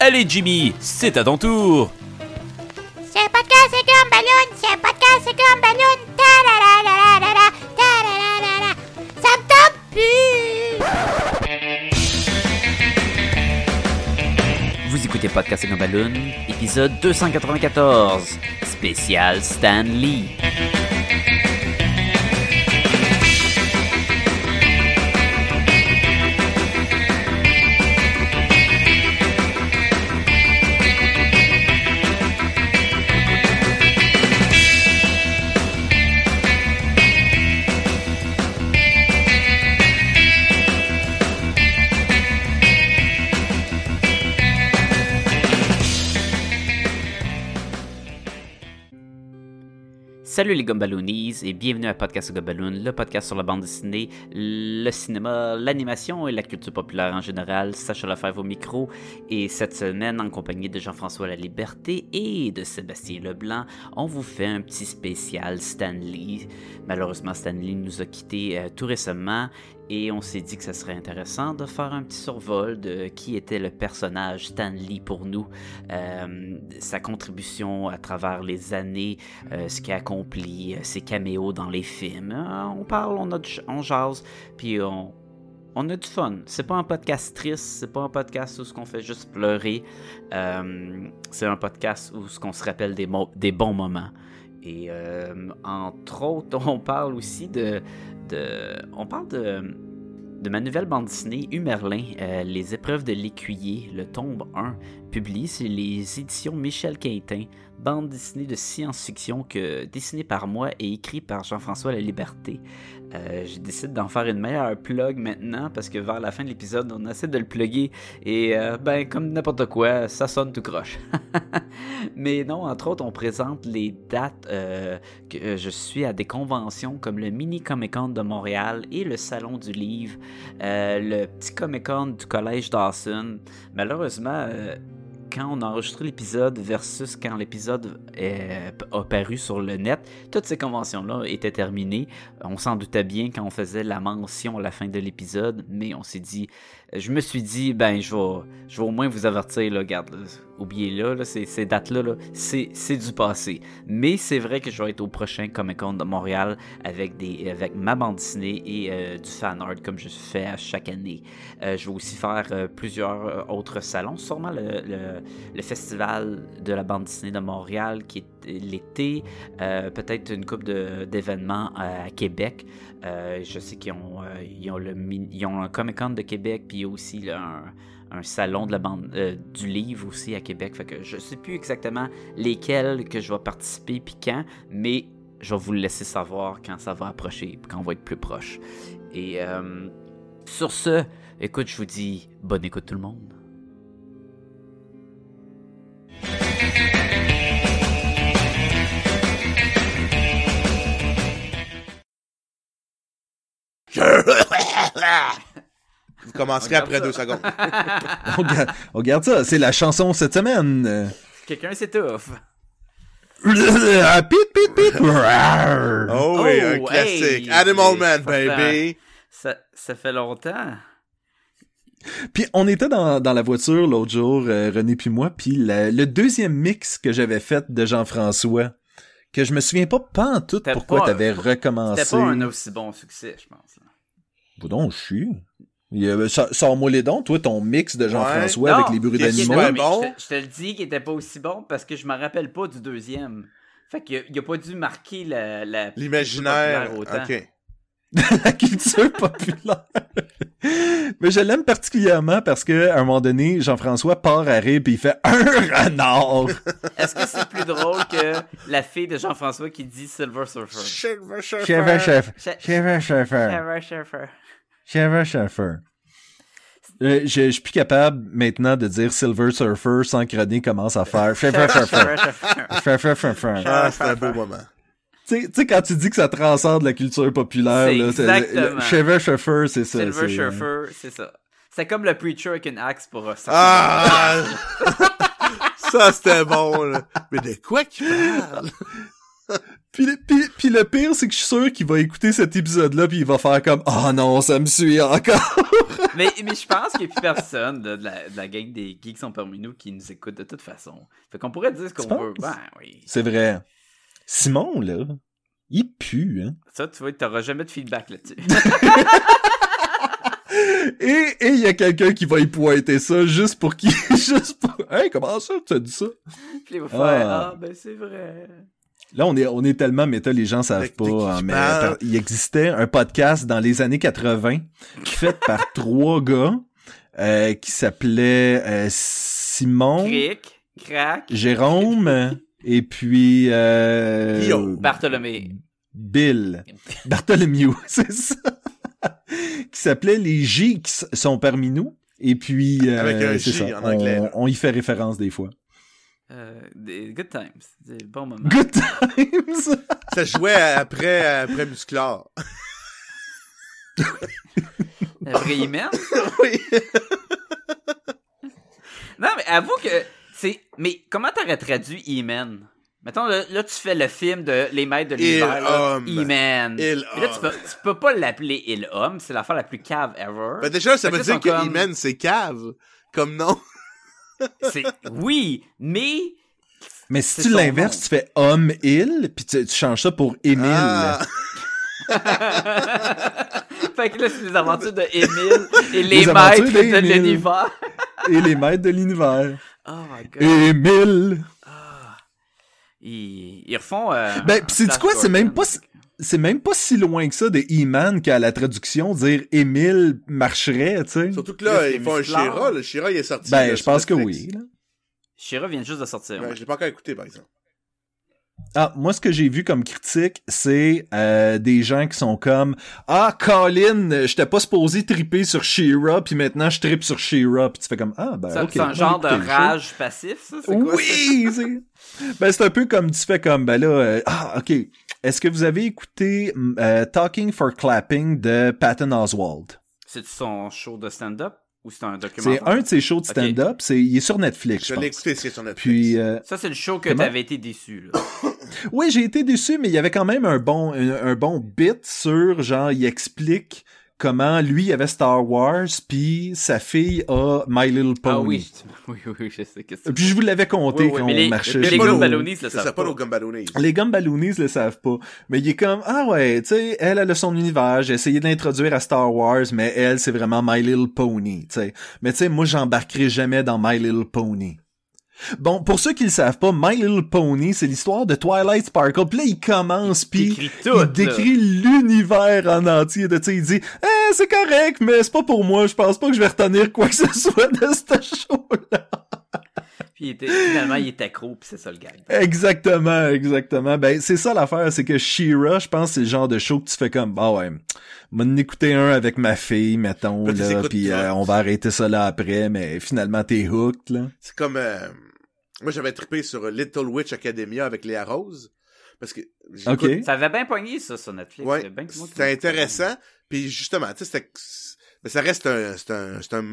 Allez Jimmy, c'est à ton tour. C'est podcast, c'est comme ballon. C'est podcast, c'est comme ballon. Ta la la la la la ta la la la la. Ça me tente plus. Vous écoutez Podcast et Balloon, épisode 294, spécial Stan Lee. Salut les Gumballoonies et bienvenue à Podcast Gumballoon, le podcast sur la bande dessinée, le cinéma, l'animation et la culture populaire en général. Sacha Lefebvre au micro et cette semaine en compagnie de Jean-François La Liberté et de Sébastien Leblanc, on vous fait un petit spécial Stanley. Malheureusement, Stanley nous a quittés euh, tout récemment et on s'est dit que ça serait intéressant de faire un petit survol de qui était le personnage Stan Lee pour nous, euh, sa contribution à travers les années, euh, ce qu'il a accompli, euh, ses caméos dans les films. On parle, on, a on jase, puis on, on a du fun. C'est pas un podcast triste, c'est pas un podcast où ce qu'on fait juste pleurer. C'est un podcast où ce qu'on se rappelle des, des bons moments. Et euh, entre autres, on parle aussi de, on parle de, de ma nouvelle bande dessinée Humerlin, euh, Les épreuves de l'écuyer, le tombe 1, publié sur les éditions Michel Quintin, bande dessinée de science-fiction que dessinée par moi et écrite par Jean-François La Liberté. Euh, J'ai décidé d'en faire une meilleure plug maintenant parce que vers la fin de l'épisode, on essaie de le plugger et euh, ben comme n'importe quoi, ça sonne tout croche. Mais non, entre autres, on présente les dates euh, que euh, je suis à des conventions comme le Mini Comic Con de Montréal et le Salon du Livre, le petit Comic Con du Collège Dawson. Malheureusement, quand on a enregistré l'épisode versus quand l'épisode a paru sur le net, toutes ces conventions-là étaient terminées. On s'en doutait bien quand on faisait la mention à la fin de l'épisode, mais on s'est dit, je me suis dit, ben, je vais, je vais au moins vous avertir, là, regarde, oubliez-le, là, ces, dates-là, là, c'est, du passé. Mais c'est vrai que je vais être au prochain Comic Con de Montréal avec, des, avec ma bande dessinée et euh, du fan art comme je fais à chaque année. Euh, je vais aussi faire euh, plusieurs autres salons, sûrement le, festival de la bande dessinée de Montréal qui est l'été, peut-être une coupe d'événements à Québec. Je sais qu'ils ont, ils ont, le, ils ont un Comic Con de Québec, puis aussi un, un salon de la bande, euh, du livre aussi à Québec. Fait que je sais plus exactement lesquels que je vais participer puis quand, mais je vais vous le laisser savoir quand ça va approcher, quand on va être plus proche. Et euh, sur ce, écoute, je vous dis bonne écoute tout le monde. Vous commencerez après deux secondes. on, garde, on garde ça, c'est la chanson cette semaine. Quelqu'un s'étouffe. pit, pit, pit. Rawr. Oh oui, un Oh, classique. hey, Animal Man, ça fait- baby. Ça, ça fait longtemps. Puis on était dans, dans la voiture l'autre jour, euh, René puis moi, puis la- le deuxième mix que j'avais fait de Jean-François, que je me souviens pas pas en tout C'était pourquoi t'avais C'était recommencé. pas un aussi bon succès, je pense. là. Boudon, je suis. So- Sors-moi les dons, toi, ton mix de Jean-François avec les bruits d'animaux. bon? Je, te, je te le dis qu'il était pas aussi bon parce que je me rappelle pas du deuxième. Fait qu'il a, il a pas dû marquer la, la L'imaginaire. Ok. la culture populaire. Mais je l'aime particulièrement parce que à un moment donné, Jean-François part à rire puis il fait un renard. Est-ce que c'est plus drôle que la fille de Jean-François qui dit Silver Surfer? Cheveux. Cheveux chef. Che- Cheveux chauffeur. Silver Surfer. Euh, je, je suis plus capable maintenant de dire Silver Surfer sans que René commence à faire Cheveux chauffeur. Cheveux chauffeur. Ah, c'est un beau moment. Tu sais- quand tu dis que ça transcende la culture populaire, C'est là, exactement. c'est ça. Silver c'est, euh, Surfer, c'est ça. C'est comme le Preacher avec une axe pour ça. Ah! ça, c'était bon, là. Mais de quoi qu'il parle? Puis, le- puis, puis le pire, c'est que je suis sûr qu'il va écouter cet épisode-là puis il va faire comme « Oh non, ça me suit encore! mais, mais je pense qu'il n'y a plus personne de, de la, de la gang des geeks qui sont parmi nous qui nous écoute de toute façon. Fait qu'on pourrait dire ce qu'on veut. Ben oui. » C'est vrai. Simon, là, il pue, hein. Ça, tu vois, t'auras jamais de feedback là-dessus. Et et il y a quelqu'un qui va y pointer ça juste pour qu'il... juste pour... Hey, comment ça, tu as dit ça? Puis il va faire Ah. Ah, ben c'est vrai. Là, on est, on est tellement méta, les gens savent pas, de hein, mais par- il existait un podcast dans les années 80 fait par trois gars euh, qui s'appelaient euh, Simon, Cric, crack, Jérôme et puis euh, Guillaume. Bartholomé. Bill. Bartholomew, c'est ça. qui s'appelait Les Geeks sont parmi nous. Et puis, euh, Avec un c'est J ça, en anglais, on, là. on y fait référence des fois. Euh, des good times. Des bons moments. Good times! Ça jouait après, après Musclor. Après Imen. oui. Non, mais avoue que c'est. Mais comment t'aurais traduit Imen? Mettons, là, là, tu fais le film de Les Maîtres de l'Univers. Imen. Il-homme. Mais là, tu peux, tu peux pas l'appeler Il-Homme. C'est l'affaire la plus cave ever. Ben déjà, ça veut dire que sont comme- Imen, c'est cave. Comme nom. C'est. Oui, mais. Mais si tu l'inverses, tu fais homme-il, puis tu, tu changes ça pour Émile. Ah. fait que là, c'est les aventures de Émile et les, maîtres de l'univers. Et les maîtres de l'univers. Oh my god. Émile! Ils, ils refont. euh, Ben, c'est Flash quoi, c'est même pas C'est même pas si loin que ça de E-Man qu'à la traduction, dire Émile marcherait, tu sais. Surtout que Là, ils font un. Shira. Le Shira, il est sorti. Ben, je pense que oui. là. Shira vient juste de sortir. Ouais. je l'ai pas encore écouté, par exemple. Ah, moi, ce que j'ai vu comme critique, c'est euh, des gens qui sont comme Ah, Colin, j'étais pas supposé triper sur She-Ra, puis maintenant je tripe sur She-Ra, puis tu fais comme Ah, ben, C'est un genre de show. rage passif, ça? C'est quoi? Oui, c'est. Ben, c'est un peu comme tu fais comme, ben là, euh, ah, ok. Est-ce que vous avez écouté euh, Talking for Clapping de Patton Oswald? C'est son show de stand-up? Ou c'est un C'est documentaire? un de ses shows de stand-up, c'est, il est sur Netflix, je Je l'ai écouté, c'est sur Netflix. Puis, euh, Ça, c'est le show que Comment? t'avais été déçu, là. oui, j'ai été déçu, mais il y avait quand même un bon, un, un bon bit sur, genre, il explique comment lui avait Star Wars, puis sa fille a My Little Pony. Ah oui, oui, oui, oui, je sais que c'est. Puis je vous l'avais compté Oui, oui, quand on les- marchait mais les. Gumballoonies le Ça savent pas. Gumballoonies. Les Gumballoonies le savent pas. Mais il est comme, ah ouais, tu sais, elle, elle a son univers, j'ai essayé de l'introduire à Star Wars, mais elle, c'est vraiment My Little Pony, tu sais. Mais tu sais, moi, j'embarquerai jamais dans My Little Pony. Bon, pour ceux qui le savent pas, My Little Pony, c'est l'histoire de Twilight Sparkle. Puis là, il commence, puis décrit tout, là. il décrit l'univers en entier. De, tu sais, il dit, eh, c'est correct, mais c'est pas pour moi. Je pense pas que je vais retenir quoi que ce soit de ce show-là. Puis il était, finalement, il était accro, puis c'est ça le gag. Exactement, exactement. Ben, c'est ça l'affaire, c'est que She-Ra, je pense, c'est le genre de show que tu fais comme, bah ouais, m'en écouter un avec ma fille, mettons, Là, puis euh, on va arrêter ça là après, mais finalement, t'es hooked, là. C'est comme... euh, Moi, j'avais trippé sur Little Witch Academia avec Léa Rose. Parce que... j'écoute- OK. Ça avait bien poigné, ça, sur Netflix. Ouais, c'était intéressant. Puis justement, tu sais, c'était... Mais ça reste un... C'est un... C'est un...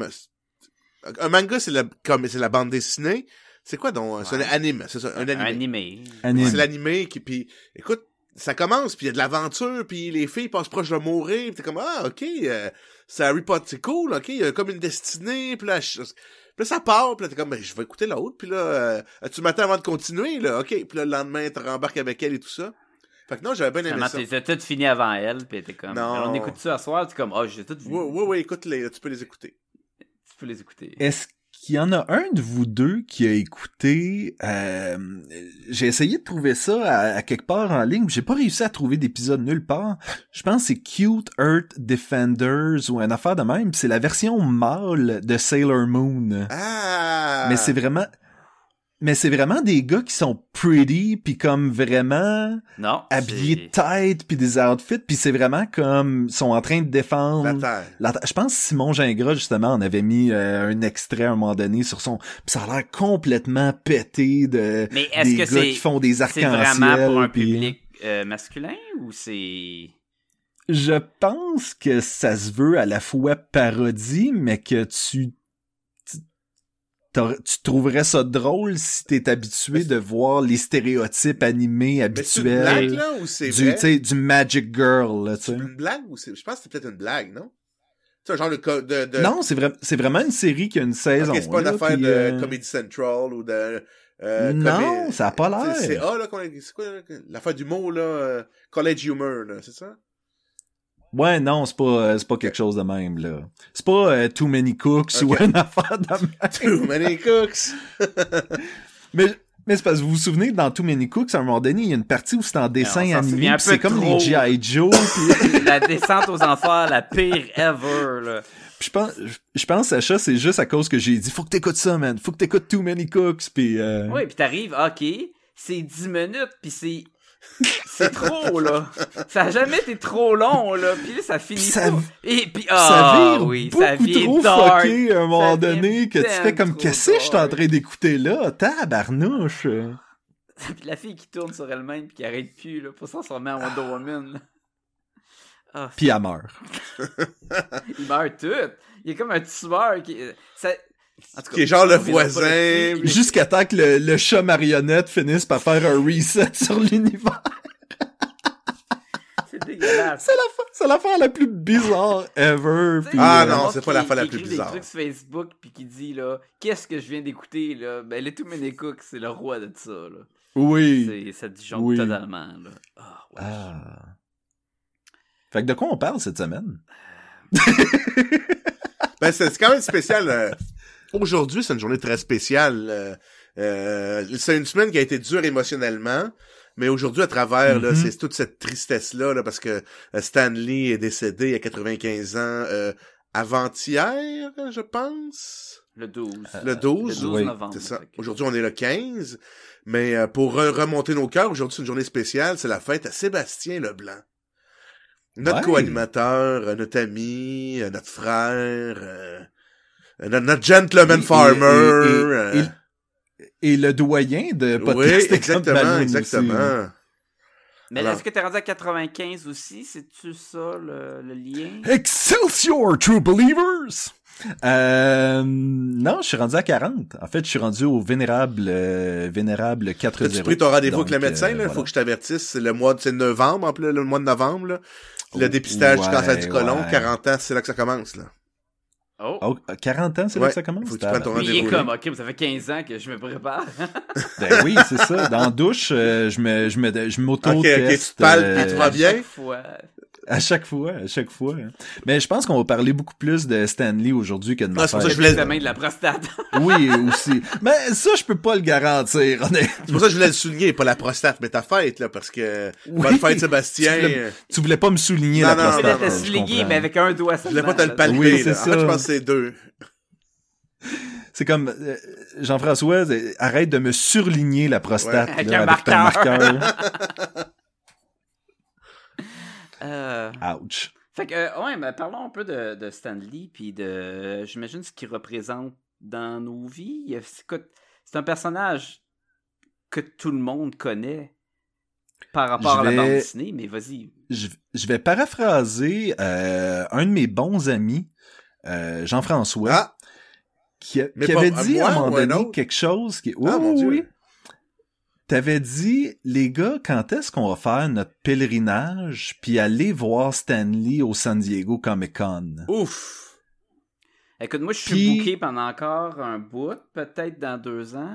Un manga, c'est la, comme, c'est la bande dessinée. C'est quoi donc? C'est un anime, c'est ça, un Un animé. animé. Anime. C'est l'animé qui, puis écoute, ça commence, puis il y a de l'aventure, puis les filles passent proche de mourir, puis t'es comme, ah, ok, euh, c'est Harry Potter, c'est cool, ok, il y a comme une destinée, puis là, je- puis là, ça part, puis là, t'es comme, ben, je vais écouter l'autre, puis là, euh, tu m'attends avant de continuer, là, ok, puis là, le lendemain, tu rembarques avec elle et tout ça. Fait que non, j'avais bien aimé ça. t'as tout fini avant elle, puis t'es comme. Non. On écoute ça à soir, t'es comme, oh, j'ai tout vu. Oui, oui, oui, écoute, les, tu peux les écouter. Tu peux les écouter. Est-ce qu'il y en a un de vous deux qui a écouté euh, j'ai essayé de trouver ça à, à quelque part en ligne, mais j'ai pas réussi à trouver d'épisode nulle part. Je pense que c'est Cute Earth Defenders ou une affaire de même, c'est la version mâle de Sailor Moon. Ah! Mais c'est vraiment mais c'est vraiment des gars qui sont pretty puis comme vraiment Non. habillés tête puis des outfits puis c'est vraiment comme sont en train de défendre La terre. la- je pense que Simon Gingras, justement, en avait mis euh, un extrait à un moment donné sur son... Pis ça a l'air complètement pété de Mais est-ce des que gars c'est. qui font des C'est arcs-en-ciel. vraiment pour un public euh, masculin ou c'est. Je pense que ça se veut à la fois parodie, mais que tu... tu- trouverais ça drôle si t'es habitué de voir les stéréotypes animés c'est une blague, habituels là, ou c'est du, vrai? du Magic Girl, là, tu C'est sais. une blague ou c'est... Je pense que c'est peut-être une blague, non? C'est un genre de... co- de, de... Non, c'est c'est vraiment une série qui a une saison. Ok, c'est pas une là, affaire puis, de euh, Comedy Central ou de... euh, non, comé- ça a pas C'est c'est l'air. A, là, c'est quoi, là, l'affaire d'humour, là, euh, College Humor, là, c'est ça? Ouais, non, c'est pas, euh, c'est pas quelque chose de même, là. C'est pas euh, Too Many Cooks Ok. ou une affaire de même. Too many cooks! Mais, mais c'est parce que vous vous souvenez, dans Too Many Cooks, à un moment donné, il y a une partie où c'est en dessin animé, c'est comme trop. les G.I. Joe, puis la descente aux enfers, la pire ever, là. Je pense, je pense, Sacha, c'est juste à cause que j'ai dit, faut que t'écoutes ça, man. Faut que t'écoutes Too Many Cooks, puis euh... Oui, puis t'arrives, ok, c'est 10 minutes, puis c'est... C'est trop, là. Ça a jamais été trop long, là. Puis là, ça finit ça- pas. Et puis, ça ah, vire oui, beaucoup ça vient trop dark. fucké à un moment donné que tu fais comme, qu'est-ce que je suis en train d'écouter là? Tabarnouche! Puis la fille qui tourne sur elle-même puis qui arrête plus, là, pour ça, on se remet en Wonder Woman, là. Ah, Puis elle meurt. il meurt tout. Il est comme un tueur qui... Ça... En tout cas, Qui est genre le voisin, mais- Jusqu'à temps que le, le chat marionnette finisse par faire un reset sur l'univers. C'est dégueulasse. C'est l'affaire, l'affaire la plus bizarre ever. Puis, Ah il euh, non, c'est pas la fois la plus écrit bizarre. des trucs sur Facebook puis qui dit là, qu'est-ce que je viens d'écouter là Ben les Too Many Cooks, c'est le roi de ça là. Oui. C'est ça disjoncte Oui. totalement là. Ah, ouais. Ah. Fait que de quoi on parle cette semaine? Ben, c'est c'est quand même spécial. Aujourd'hui, c'est une journée très spéciale. euh, euh, c'est une semaine qui a été dure émotionnellement. Mais aujourd'hui, à travers là, Mhm. c'est toute cette tristesse-là, là, parce que euh, Stan Lee est décédé à 95 ans euh, avant-hier, je pense. Le 12. Le 12, le 12 oui, novembre. C'est ça. Aujourd'hui, on est le 15. Mais euh, pour re- remonter nos cœurs, aujourd'hui, c'est une journée spéciale. C'est la fête à Sébastien Leblanc. Notre Ouais. co-animateur, euh, notre ami, notre frère, notre, gentleman Et- farmer. et- et- euh, et- Et le doyen de oui, podcast exactement, exactement. Mais Alors- est-ce que t'es rendu à 95 aussi? C'est-tu ça le, le lien? Excelsior, true believers! Euh, non, je suis rendu à 40. En fait, je suis rendu au vénérable, euh, vénérable 4 T'as-tu pris ton rendez-vous avec le médecin, euh, là? voilà. Faut que je t'avertisse. C'est le mois, c'est novembre, en plus, le mois de novembre, là. Le dépistage du cancer du côlon, ouais. 40 ans, c'est là que ça commence, là. Oh. Oh, 40 ans, c'est Ouais, là que ça commence? faut que tu prennes ton Puis il est rendez-vous, comme, ok, ça fait 15 ans que je me prépare. Ben oui, c'est ça. Dans la douche, euh, je me, je me, je m'auto-teste. Ok, ok, tu te palpes, euh, puis tu vas bien? chaque fois. À chaque fois, à chaque fois. Mais je pense qu'on va parler beaucoup plus de Stanley aujourd'hui que de ma Ah, c'est pour ça que je voulais- L'examen de la prostate. Oui, aussi. Mais ça, je peux pas le garantir, honnêtement. C'est pour ça que je voulais le souligner, pas la prostate, mais ta fête, là, parce que Oui. bonne fête, Sébastien. Tu voulais- Tu voulais pas me souligner Non, la non, prostate. non, non, je souligné, mais avec un doigt Je voulais pas te le palper, Oui. En fait, ça. je pense que c'est deux. C'est comme euh, Jean-François, euh, arrête de me surligner la prostate Ouais. Avec là, un avec ton marqueur. Euh, Ouch. Fait que, euh, ouais, mais parlons un peu de, de Stan Lee, puis de, j'imagine, ce qu'il représente dans nos vies. C'est un personnage que tout le monde connaît par rapport à la bande dessinée, mais vas-y. Je, je vais paraphraser euh, un de mes bons amis, euh, Jean-François, Ah, qui, a- avait dit moi à un moment donné quelque chose qui... Ah, mon oui, Dieu. oui. T'avais dit, les gars, quand est-ce qu'on va faire notre pèlerinage puis aller voir Stanley au San Diego Comic Con? ouf. Écoute, moi, je suis Puis- booké pendant encore un bout, peut-être dans deux ans.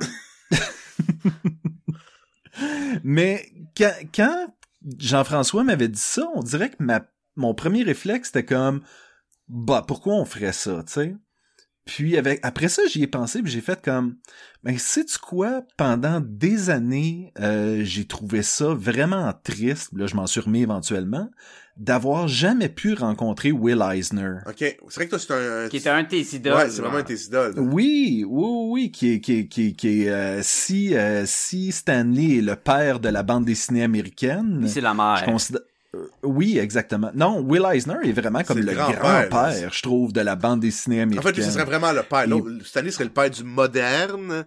Mais quand, quand Jean-François m'avait dit ça, on dirait que ma, mon premier réflexe était comme, bah, pourquoi on ferait ça, tu sais? Puis avec, après ça, j'y ai pensé, puis j'ai fait comme, mais sais-tu quoi? Pendant des années, euh, j'ai trouvé ça vraiment triste, là, je m'en suis remis éventuellement, d'avoir jamais pu rencontrer Will Eisner. OK. C'est vrai que toi, c'est un... Qui était un de tes idoles. Ouais, c'est vraiment un de tes idoles. Oui, oui, oui, qui est, qui est, qui est, qui est, euh, si, euh, si Stanley est le père de la bande dessinée américaine, c'est la mère. je considère... euh, Oui, exactement. Non, Will Eisner est vraiment comme le le grand-père, je trouve, de la bande dessinée En américaine. fait, lui, ce serait vraiment le père. Stanley serait le père du moderne.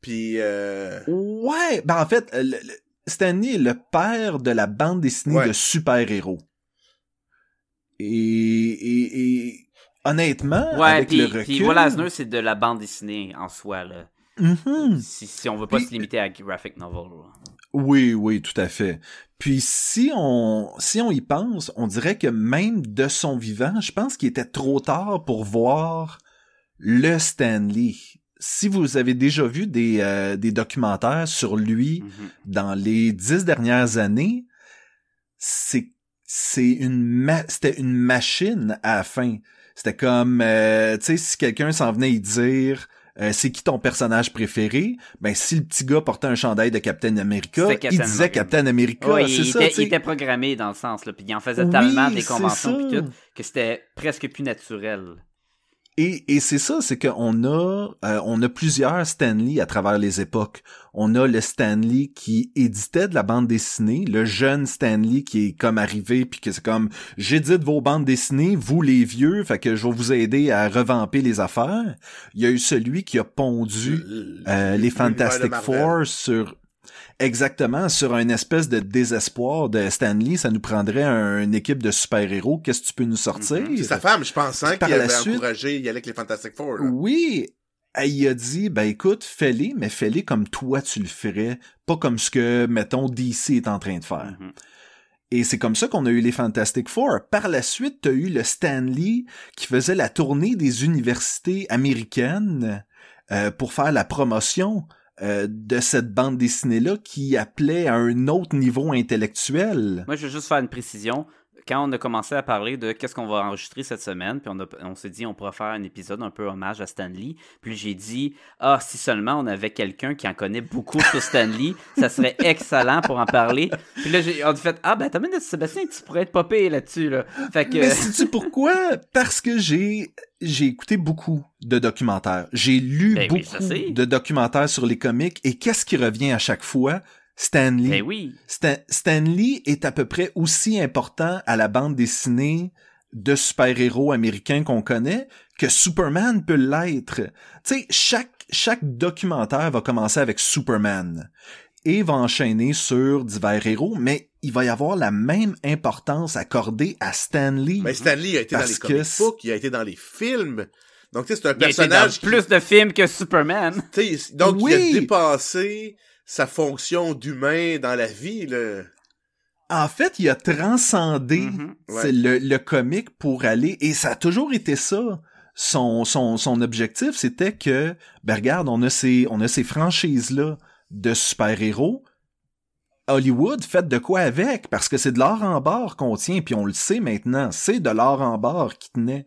Puis, euh... Ouais, ben en fait, le- le- Stanley est le père de la bande dessinée Ouais. de super-héros. Et, et, et honnêtement, Ouais, avec puis, le puis. Will Eisner, c'est de la bande dessinée en soi, là. Mhm. Si, si on veut pas Puis- se limiter à graphic novel. là. Oui, oui, tout à fait. Puis si on si on y pense, on dirait que même de son vivant, je pense qu'il était trop tard pour voir le Stanley. Si vous avez déjà vu des, euh, des documentaires sur lui Mhm. dans les dix dernières années, c'est c'est une ma- c'était une machine à la fin. C'était comme euh, tu sais si quelqu'un s'en venait y dire euh, c'est qui ton personnage préféré? Ben si le petit gars portait un chandail de Captain America, il disait America. Captain America, Ouais, c'est il, ça. était, il était programmé dans le sens, là, puis il en faisait Oui, tellement des conventions puis tout, que c'était presque plus naturel. Et, et c'est ça, c'est qu'on a euh, on a plusieurs Stanley à travers les époques. On a le Stanley qui éditait de la bande dessinée, le jeune Stanley qui est comme arrivé puis que c'est comme j'édite vos bandes dessinées, vous les vieux, fait que je vais vous aider à revamper les affaires. Il y a eu celui qui a pondu euh, les L'univers de Fantastic. Four sur exactement sur un espèce de désespoir de Stanley, ça nous prendrait un- une équipe de super-héros, qu'est-ce que tu peux nous sortir? C'est sa femme, je pense, hein, qui avait suite- encouragé y aller avec les Fantastic Four. là. Oui, elle y a dit, ben écoute, fais-les, mais fais-les comme toi tu le ferais, pas comme ce que, mettons, DC est en train de faire. Mhm. Et c'est comme ça qu'on a eu les Fantastic Four. Par la suite, t'as eu le Stanley qui faisait la tournée des universités américaines euh, pour faire la promotion euh, de cette bande dessinée-là qui appelait à un autre niveau intellectuel. Moi, je veux juste faire une précision. Quand on a commencé à parler de qu'est-ce qu'on va enregistrer cette semaine, puis on, a- on s'est dit on pourra faire un épisode un peu hommage à Stanley, puis j'ai dit ah si seulement on avait quelqu'un qui en connaît beaucoup sur Stanley, ça serait excellent pour en parler. Puis là j'ai on a fait ah ben t'as même Sébastien tu pourrais être popé là-dessus là. Fait que Mais sais-tu pourquoi? Parce que j'ai j'ai écouté beaucoup de documentaires. J'ai lu Ben beaucoup de documentaires sur les comics et qu'est-ce qui revient à chaque fois? Stanley. ben oui. Stan- Stanley est à peu près aussi important à la bande dessinée de super-héros américains qu'on connaît que Superman peut l'être. Tu sais, chaque, chaque documentaire va commencer avec Superman et va enchaîner sur divers héros, mais il va y avoir la même importance accordée à Stanley. Mais Stanley a été dans Parce les que comic books, il a été dans les films. Donc, tu sais, c'est un Il a été dans personnage qui- plus de films que Superman. tu sais, donc, il Oui. a dépassé sa fonction d'humain dans la vie, là. En fait, il a transcendé Mhm. Ouais. c'est le, le comique pour aller, et ça a toujours été ça. Son, son, son objectif, c'était que, ben regarde, on a ces, on a ces franchises-là de super-héros. Hollywood, faites de quoi avec? Parce que c'est de l'or en barre qu'on tient, puis on le sait maintenant, c'est de l'or en barre qui tenait.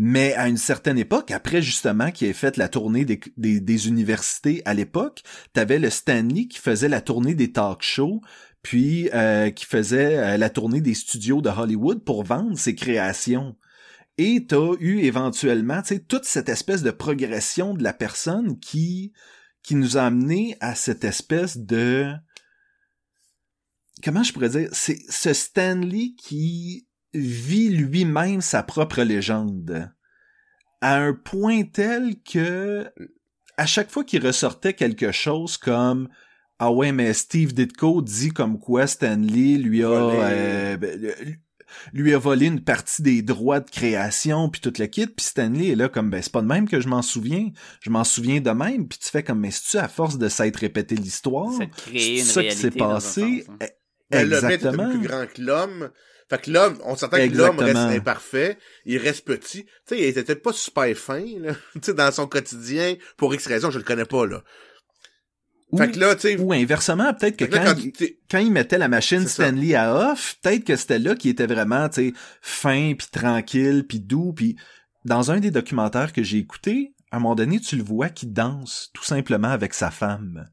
Mais à une certaine époque, après justement qui ait fait la tournée des, universités à l'époque, t'avais le Stanley qui faisait la tournée des talk shows, puis euh, qui faisait euh, la tournée des studios de Hollywood pour vendre ses créations. Et t'as eu éventuellement, tu sais, toute cette espèce de progression de la personne qui qui nous a amené à cette espèce de comment je pourrais dire, c'est ce Stanley qui vit lui-même sa propre légende à un point tel que à chaque fois qu'il ressortait quelque chose comme ah ouais mais Steve Ditko dit comme quoi Stanley lui a Volé. euh, ben, lui a volé une partie des droits de création puis toute le kit puis Stanley est là comme ben c'est pas de même que je m'en souviens je m'en souviens de même puis tu fais comme mais c'est tu à force de s'être répété l'histoire? C'est de créer une ça qui s'est passé? sens, hein. Le est exactement plus grand que l'homme. Fait que l'homme, on s'entend que l'homme reste imparfait, il reste petit. Tu sais, il était peut-être pas super fin, là. tu sais, dans son quotidien, pour X raison, je le connais pas, là. ou, Fait que là, tu ou inversement peut-être que là, quand, quand il- quand mettait la machine ça. Stanley à off, peut-être que c'était là qu'il était vraiment, tu sais, fin puis tranquille puis doux puis dans un des documentaires que j'ai écouté, à un moment donné, tu le vois qui danse tout simplement avec sa femme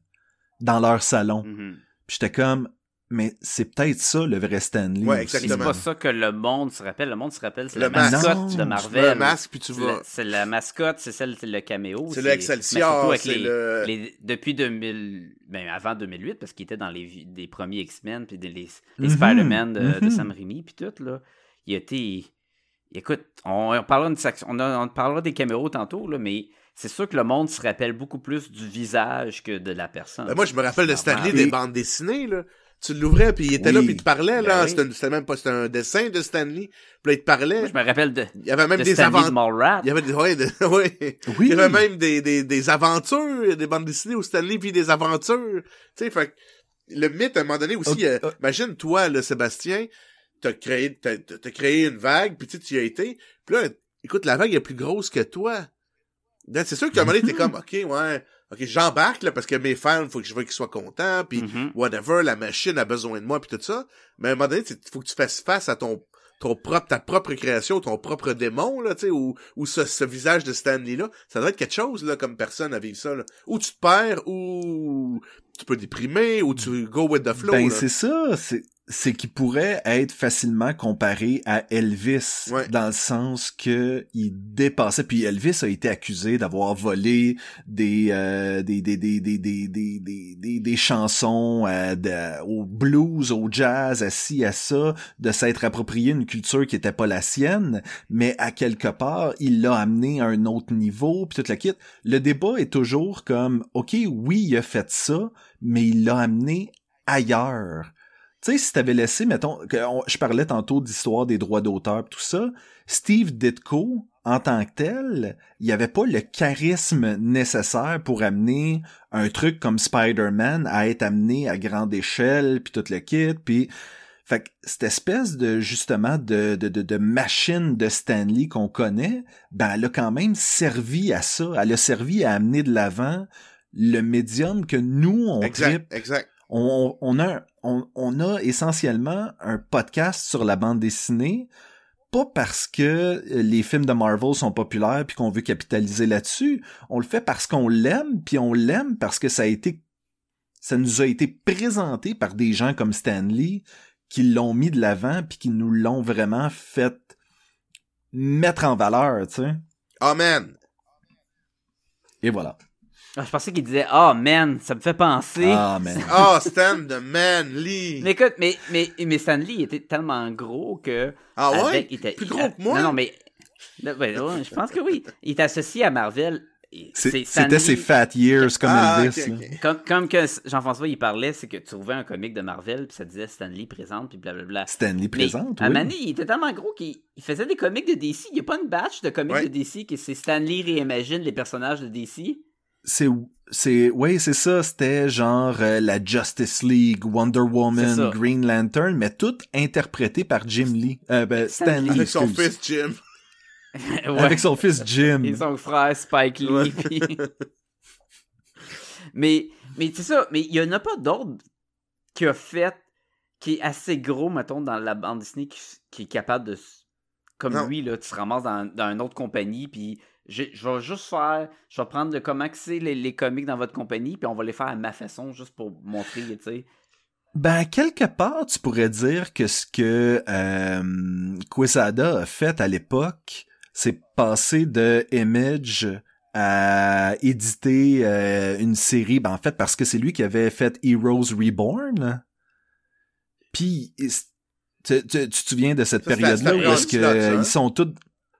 dans leur salon. Mhm. Puis j'étais comme mais c'est peut-être ça le vrai Stanley. Ouais, c'est pas ça que le monde se rappelle. Le monde se rappelle, c'est Le la masque. mascotte Non, de Marvel. un masque puis tu C'est vas. la- C'est la mascotte, c'est celle, c'est le caméo. C'est le Excelsior, surtout avec les- le. les- depuis 2000, ben avant 2008, parce qu'il était dans les des premiers X-Men puis des, les, les Mhm, Spider-Man de, de mhm. Sam Raimi puis tout là, il été, écoute, on, on parlera section- on, a- on parlera des caméos tantôt là, mais c'est sûr que le monde se rappelle beaucoup plus du visage que de la personne. Ben, moi, je me rappelle de. Stanley des Et- bandes dessinées, là. Tu l'ouvrais, puis il était là, puis il te parlait, Ben là. oui. C'était même pas, c'était un dessin de Stanley. Puis là, il te parlait. Moi, je me rappelle de, Il y avait même de des aventures. Il y avait des, ouais, de- ouais. Oui. Il y avait même des, des, des aventures, des bandes dessinées où Stanley puis des aventures. Tu sais, fait que le mythe, à un moment donné aussi, euh, imagine, toi, là, Sébastien, t'as créé, t'as, t'as créé une vague, puis tu sais, tu y as été. Puis là, écoute, la vague est plus grosse que toi. Là, C'est sûr qu'à un moment donné, t'es comme, OK, ouais, OK, j'embarque, là, parce que mes fans, faut que je veux qu'ils soient contents, puis Mhm. whatever, la machine a besoin de moi, puis tout ça. Mais à un moment donné, il faut que tu fasses face à ton ton propre ta propre création, ton propre démon là, tu sais, ou ou ce, ce visage de Stanley là, ça doit être quelque chose là comme personne à vivre ça là. Ou tu te perds ou tu peux déprimer ou tu go with the flow. Ben c'est ça, c'est c'est qu'il pourrait être facilement comparé à Elvis ouais. dans le sens que il dépassait puis Elvis a été accusé d'avoir volé des, euh, des, des, des des des des des chansons euh, au blues au jazz à ci à ça de s'être approprié une culture qui était pas la sienne mais à quelque part il l'a amené à un autre niveau puis toute la kit le débat est toujours comme OK oui il a fait ça mais il l'a amené ailleurs tu sais, si t'avais laissé, mettons, que on- je parlais tantôt d'histoire des droits d'auteur tout ça, Steve Ditko, en tant que tel, il avait pas le charisme nécessaire pour amener un truc comme Spider-Man à être amené à grande échelle, puis tout le kit, puis fait que cette espèce de justement de, de, de, de machine de Stanley qu'on connaît, ben elle a quand même servi à ça. Elle a servi à amener de l'avant le médium que nous on tripe exact, exact. on, on a, on, on a essentiellement un podcast sur la bande dessinée, pas parce que les films de Marvel sont populaires puis qu'on veut capitaliser là-dessus. On le fait parce qu'on l'aime, puis on l'aime parce que ça a été, ça nous a été présenté par des gens comme Stanley qui l'ont mis de l'avant puis qui nous l'ont vraiment fait mettre en valeur, tu sais. Amen. Et voilà. Ah, je pensais qu'il disait Ah, man, ça me fait penser. Ah, man. Ah, Stan the Man Lee. Mais écoute, mais, mais, mais Stanley était tellement gros que. ah ouais? avec- il était- Plus gros que moi? Non, non, mais. là, ben, ouais, je pense que oui. Il est associé à Marvel. C'était Stanley- ses fat years comme ah, Elvis. Comme, comme que Jean-François il parlait, c'est que tu trouvais un comic de Marvel, puis ça disait Stanley présente, puis blablabla. Stanley présente, à oui. Mané, il était tellement gros qu'il il faisait des comics de DC. Il n'y a pas une batch de comics Ouais. de DC que c'est Stanley réimagine les personnages de DC. C'est c'est ouais c'est ça c'était genre euh, la Justice League Wonder. Woman Green Lantern mais tout interprété par Jim Lee euh, ben, Stanley. Stan Lee Avec son fils Jim. Ouais. avec son fils Jim Et son frère Spike Lee. Ouais. puis- mais mais c'est ça, mais il y en a pas d'autre qui a fait qui est assez gros, mettons, dans la bande dessinée qui, qui est capable de. s- Comme Non. lui, là, tu te ramasses dans, dans une autre compagnie, puis je, je vais juste faire. Je vais prendre le comment que c'est les, les comics dans votre compagnie, puis on va les faire à ma façon, juste pour montrer, tu sais. ben quelque part tu pourrais dire que ce que euh, Quesada a fait à l'époque c'est passer de Image à éditer euh, une série ben en fait parce que c'est lui qui avait fait Heroes Reborn puis tu, tu, tu te souviens de cette période-là où est-ce ça, hein? qu'ils sont tous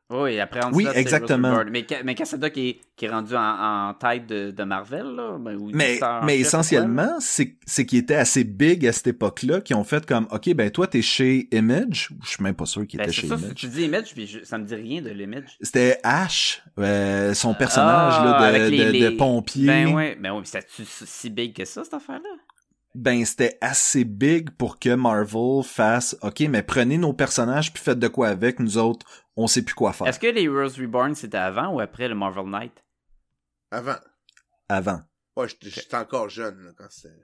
Oui, après on Oui, dit ça, c'est exactement. Mais, mais Cassada qui est, qui est rendu en, en tête de, de Marvel, là. ben, ou Mais, mais chef, essentiellement, c'est, qu'ils étaient assez big à cette époque-là, qui ont fait comme, OK, ben toi, t'es chez Image. Je suis même pas sûr qu'il Ben, était chez ça, Image. tu dis Image, puis je- ça me dit rien de l'Image. C'était Ash, euh, son personnage Ah, là, de, avec les- de- de les- pompier. Ben ouais, ben ouais, mais c'était-tu si big que ça, cette affaire-là? Ben, c'était assez big pour que Marvel fasse, OK, mais prenez nos personnages puis faites de quoi avec, nous autres, on sait plus quoi faire. Est-ce que les Heroes Reborn, c'était avant ou après le Marvel Knight? Avant. Avant. Ouais, j'étais encore jeune, là, quand c'était.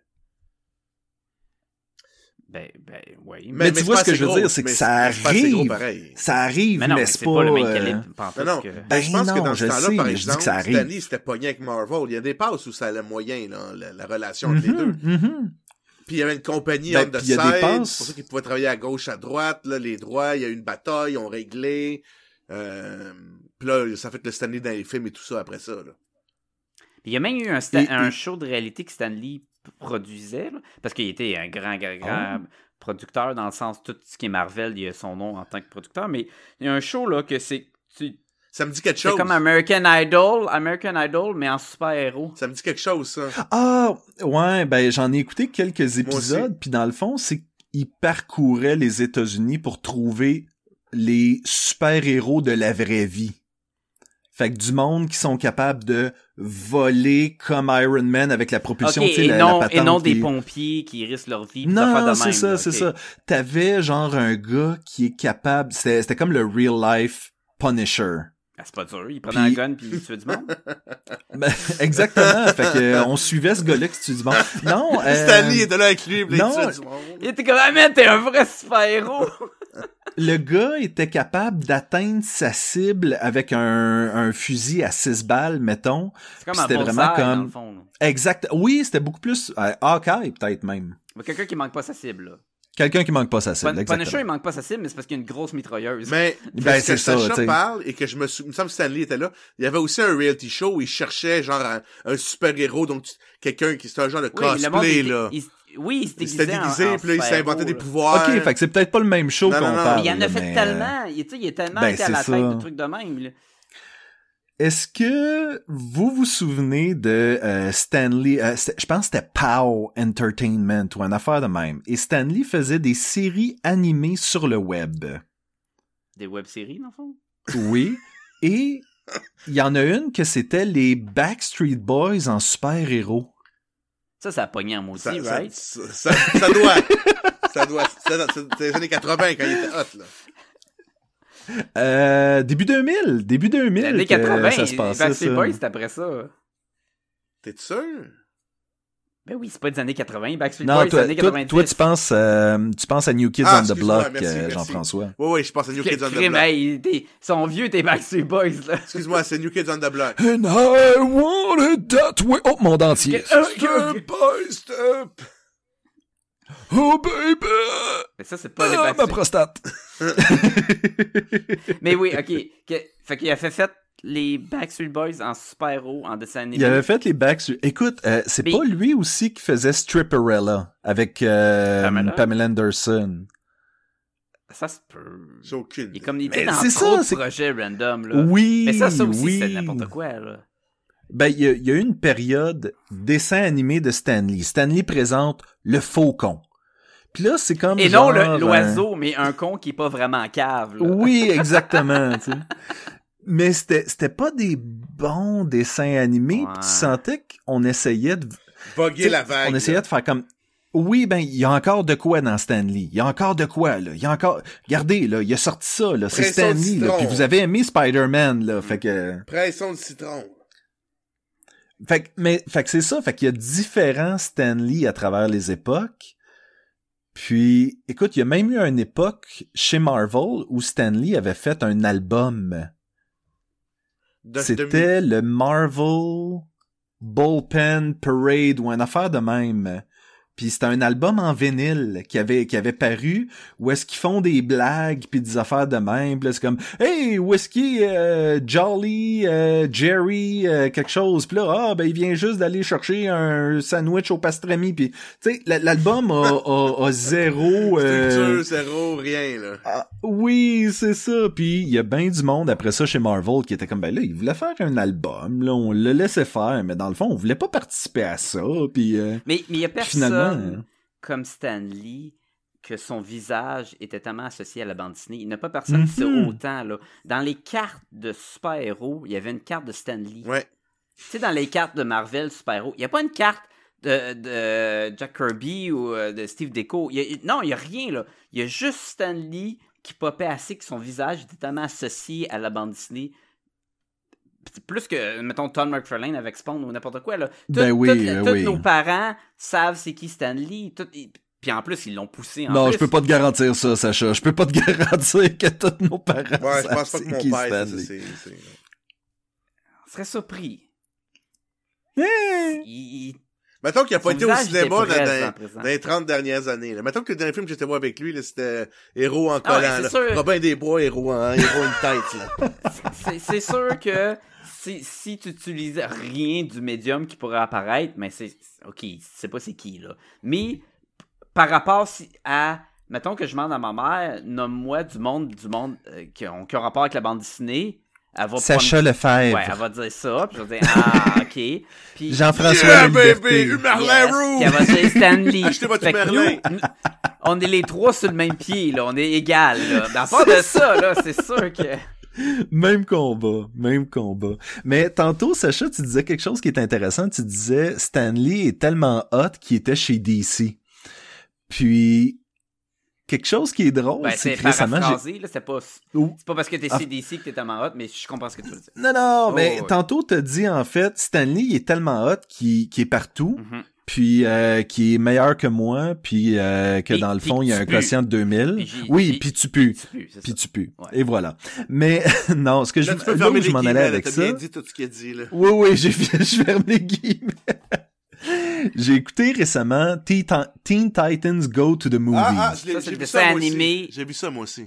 Ben, ben, oui. Mais tu c'est vois, pas ce que je veux gros, dire, c'est que mais ça arrive. Ça arrive, mais mais, non, mais c'est pas... pas le même euh, calibre, pantoute Non, non. que- Ben, je pense non, que dans ce temps-là, par mais je dis que exemple, ça arrive. Stanley, c'était pogné avec Marvel. Il y a des passes où ça allait moyen, là, la, la relation entre les deux. Mhm, mhm. Puis il y avait une compagnie Ben, on the y side, c'est pour ça qu'ils pouvaient travailler à gauche, à droite, là, les droits, il y a eu une bataille, ils ont réglé. Euh, puis là, ça fait le Stanley dans les films et tout ça après ça. Là. Il y a même eu un, sta- Et- un et- show de réalité que Stanley produisait, là, parce qu'il était un grand, grand, grand Ah. producteur, dans le sens tout ce qui est Marvel, il a son nom en tant que producteur, mais il y a un show là que c'est. tu- Ça me dit quelque C'est chose. comme American Idol, American Idol, mais en super-héros. Ça me dit quelque chose, ça. Ah, ouais, ben j'en ai écouté quelques épisodes, puis dans le fond, c'est qu'ils parcouraient les États-Unis pour trouver les super-héros de la vraie vie. Fait que du monde qui sont capables de voler comme Iron Man avec la propulsion, Ok, tu sais, et, la, non, la et non patente des qui- pompiers qui risquent leur vie. Non, c'est ça, c'est ok. ça. T'avais genre un gars qui est capable, c'était c'était comme le real life Punisher. Ah, c'est pas dur, il prenait Puis- un gun puis il tuait du monde. Ben, exactement. fait que euh, on suivait ce gars-là qui tue du monde. Non, euh, Stanley était là avec lui, non. il tuait du monde. Il était comme, ah, man, t'es un vrai super-héros! le gars était capable d'atteindre sa cible avec un, un fusil à 6 balles, mettons. C'est comme Puis un c'était vraiment dans comme- le fond. Exact. Oui, c'était beaucoup plus euh, Hawkeye, peut-être même. Mais quelqu'un qui manque pas sa cible, là. Quelqu'un qui manque pas sa cible, Pun- Punisher, il manque pas sa cible, mais c'est parce qu'il y a une grosse mitrailleuse. Mais, Ben, c'est ça, Sacha t'sais. parle et que je me souviens, il me semble que Stanley était là. Il y avait aussi un reality show où il cherchait genre un, un super-héros, donc quelqu'un qui, c'était un genre de Oui, le monde, cosplay, il- là. il- oui, il Il s'était s'était déguisé. puis là, il s'est inventé des pouvoirs. Ok, fait que c'est peut-être pas le même show qu'on parle. Mais il en a fait mais, tellement. Il, tu sais, il est tellement ben, été à la ça. tête de trucs de même. là. Est-ce que vous vous souvenez de euh, Stanley, euh, je pense que c'était POW Entertainment ou une affaire de même, et Stanley faisait des séries animées sur le web. Des web-séries, dans le fond? Oui, et il y en a une que c'était les Backstreet Boys en super-héros. Ça, ça a pogné en ça, right? ça, ça, ça doit. ça doit. C'est les années 80 quand il était hot, là. Euh, début 2000, début 2000 L'année que 80, ça se les passait, Backstreet ça. Boys, c'est après ça. T'es sûr? Ben oui, c'est pas des années 80. Backstreet Non, Boys, c'est toi, années toi, 90. toi, tu penses, euh, tu penses à New Kids Ah, on the Block, euh. Jean-François. Oui, oui, je pense à New Kids on the Block. t'es- ils sont vieux, tes Backstreet Boys, là. Excuse-moi, c'est New Kids on the Block. And I want it that way. Oh, monde entier. Step by step. Oh, baby. Mais ça, c'est pas les Ah, ma Backstreet prostate. Mais oui, ok. Que- fait qu'il a fait, fait les Backstreet Boys en super-héros, en dessin animé. Il avait fait les backs. Écoute, euh, c'est Mais- pas lui aussi qui faisait Stripperella avec euh, Pamela? Pamela Anderson. Ça se peut. J'ai aucune. Il est comme il était dans c'est trop ça, projets random, là. Oui, Mais ça, ça aussi, oui. c'est n'importe quoi, là. Ben, il y, y a eu une période dessin animé de Stanley. Stanley présente le faucon. Puis là, c'est comme Et genre, non le- euh, l'oiseau, mais un con qui est pas vraiment cave, là. Oui, exactement. tu sais. Mais c'était c'était pas des bons dessins animés. Ouais. Tu sentais qu'on essayait de Bugger la vague. On essayait là. de faire comme oui, ben il y a encore de quoi dans Stanley. Il y a encore de quoi là. Il y a encore regardez là, il a sorti ça là, c'est Stanley là. Puis vous avez aimé Spider-Man là, fait que Pression de citron. fait que mais fait que c'est ça, fait qu'il y a différents Stanley à travers les époques. Puis écoute, il y a même eu une époque chez Marvel où Stanley avait fait un album. C'était le Marvel Bullpen Parade ou une affaire de même. Puis c'était un album en vinyle qui avait qui avait paru où est-ce qu'ils font des blagues puis des affaires de même. Puis là, c'est comme hey où est-ce qu'il est, euh, Jolly euh, Jerry euh, quelque chose? Puis là ah ben il vient juste d'aller chercher un sandwich au pastrami. Puis tu sais la- l'album a, a, a zéro. euh, Structure, zéro, rien, là. ah, oui, c'est ça. Puis il y a bien du monde après ça chez Marvel qui était comme ben là, il voulait faire un album, là, on le laissait faire, mais dans le fond, on voulait pas participer à ça. Puis euh, Mais il y a personne comme Stan Lee que son visage était tellement associé à la bande dessinée. Il n'y a pas personne qui sait Mhm. autant, là. Dans les cartes de super-héros, il y avait une carte de Stan Lee. Ouais. Tu sais, dans les cartes de Marvel super-héros, il n'y a pas une carte de, de Jack Kirby ou euh, de Steve Deco. Il y a- non, il n'y a rien, là. Il y a juste Stan Lee qui popait assez que son visage était tellement associé à la bande dessinée. Plus que, mettons, Tom McFarlane avec Spawn ou n'importe quoi, là. Tout- Ben oui, les- euh, tous oui. nos parents savent c'est qui Stan Lee. tout- et- puis en plus, ils l'ont poussé en non, plus. je peux pas te garantir ça, Sacha. Je peux pas te garantir que tous nos parents. Ouais, je savent pense pas que mon qui père, Stanley. On serait surpris. Il- il- Mettons qu'il a pas été au cinéma dans, les 30 dernières années. Là. Mettons que le dernier film que j'étais voir avec lui, c'était Héros en Ah ouais, collant. là. Robin des Bois, Héros en héros une tête. C'est sûr que si, si tu utilises rien du médium qui pourrait apparaître, mais c'est. Ok, tu sais pas c'est qui, là. Mais par rapport si- à. Mettons que je demande à ma mère, nomme-moi du monde, du monde euh, qui, ont, qui ont rapport avec la bande dessinée. Elle va Sacha prendre- Lefebvre. Ouais, elle va dire ça, puis je vais dire ah ok. Puis Jean-François Yeah, Laliberté. baby! Humerlin Yes, Roux! puis elle va dire Stanley. Achetez votre Merlin. nous, on est les trois sur le même pied, là. On est égal, là. Part de ça, là, c'est sûr que. Même combat, même combat. Mais tantôt, Sacha, tu disais quelque chose qui est intéressant. Tu disais Stanley est tellement hot qu'il était chez DC. Puis quelque chose qui est drôle, Ben, c'est que récemment. C'est pas, pas parce que t'es Ah. CDC que t'es tellement hot, mais je comprends ce que tu veux dire. Non, non, Oh, mais ouais. tantôt, t'as dit, en fait, Stanley il est tellement hot qu'il est partout, Mhm. Puis euh, qui est meilleur que moi, puis euh, que dans le fond, il y a un quotient de 2000. Puis j'y- oui, puis tu pues. Puis tu pues. Ouais. Et voilà. Mais non, ce que je, Là, tu peux là fermer où je m'en allais avec ça... bien dit tout ce qu'il a dit, là. Oui, oui, j'ai je ferme les guillemets. j'ai écouté récemment Teen, Teen Titans Go to the Movies. Ah, ah, j'ai vu ça, moi animé. aussi. J'ai vu ça, moi aussi.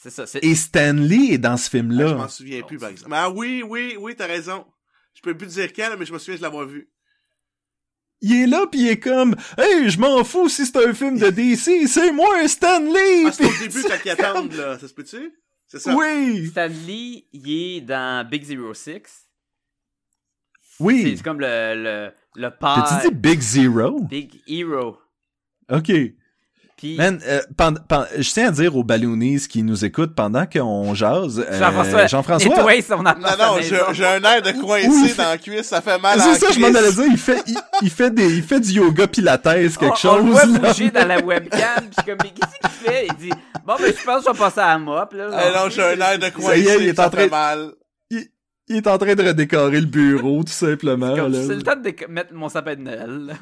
C'est ça. Et Stanley est dans ce Ah, je film-là. m'en souviens plus, par exemple. Ah oui, oui, oui, t'as raison. Je peux plus dire quel, mais je me souviens de l'avoir vu. Il est là, puis il est comme « Hey, je m'en fous si c'est un film de DC, c'est moi, Stanley! Ah, c'est au début tu- quand ils attendent, là. Ça se peut-tu? C'est ça? Oui! Stanley, il est dans Big Zero Six. Oui! C'est comme le, le, le père. T'as-tu dit Big Zero? Big Hero. OK. Puis. Man, euh, pend- pend- je tiens à dire aux balloonies qui nous écoutent pendant qu'on jase... euh, Jean-François. Jean-François... Non, non, j'ai un air de coincé Ouf. dans la cuisse, ça fait mal C'est ça, je m'en allais dire, il fait, il, il fait des, il fait du yoga pilates, quelque on, chose. on le voit là. bouger dans la webcam. Puis je suis comme, mais qu'est-ce qu'il fait? Il dit, bon, ben, je pense que je vais passer à la mop, là. Ah non, j'ai un air de Ça y est, coincé, il est ça en train fait de- mal. Il est en train de redécorer le bureau, tout simplement. C'est le temps de mettre mon sapin de Noël.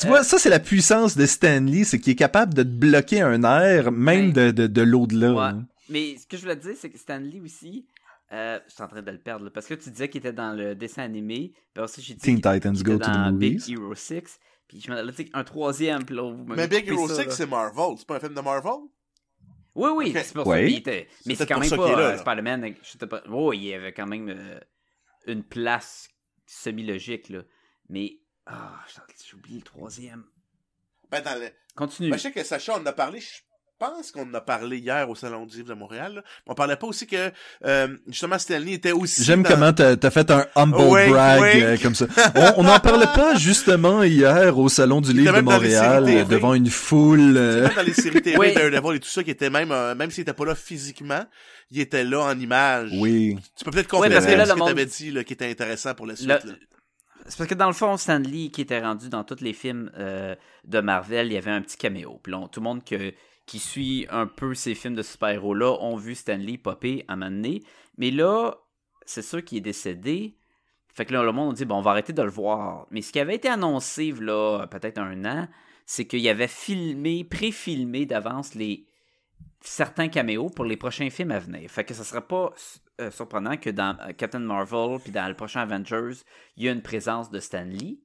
Là. Tu vois, ça, c'est la puissance de Stanley, c'est qu'il est capable de te bloquer un air, même de, de, de l'au-delà. Ouais. hein. Mais ce que je voulais te dire, c'est que Stanley aussi, euh, je suis en train de le perdre, là, parce que tu disais qu'il était dans le dessin animé, puis aussi j'ai dit Teen qu'il- Titans qu'il Go était to the dans Big Movies. Hero 6, puis je me dire un troisième, puis là, vous Mais Big Hero ça, 6, là. c'est Marvel. C'est pas un film de Marvel? Oui, oui, c'est pour Ouais. ça. était- Mais C'est c'est quand même pas là, euh, là. Spider-Man. euh, pas- Oh, il y avait quand même euh, une place semi-logique, là. Mais, ah, j'ai oublié le troisième? Ben, dans le... Continue. ben, je sais que Sacha, on en a parlé, je pense qu'on en a parlé hier au Salon du Livre de Montréal. là. On parlait pas aussi que, euh, justement, Stanley était aussi J'aime dans- comment t'as t'as fait un humble Wink, brag wink. euh, comme ça. On n'en parlait pas justement hier au Salon du Livre de Montréal, séries euh, devant une foule. euh, Même dans les séries TV, Oui. Daredevil et tout ça, qui était même, euh, même s'il était pas là physiquement, il était là en image. Oui. Tu peux peut-être compléter que là, ce que monde- t'avais dit, là, qui était intéressant pour la suite, Le- là. C'est parce que dans le fond, Stanley, qui était rendu dans tous les films euh, de Marvel, il y avait un petit caméo. Puis tout le monde qui suit un peu ces films de super-héros-là ont vu Stanley popper à un moment donné. Mais là, c'est sûr qu'il est décédé. Fait que là, le monde dit, bon, on va arrêter de le voir. Mais ce qui avait été annoncé, là, peut-être un an, c'est qu'il avait filmé, pré-filmé d'avance les certains caméos pour les prochains films à venir. Fait que ça serait pas euh, surprenant que dans euh, Captain Marvel puis dans le prochain Avengers, il y a une présence de Stan Lee.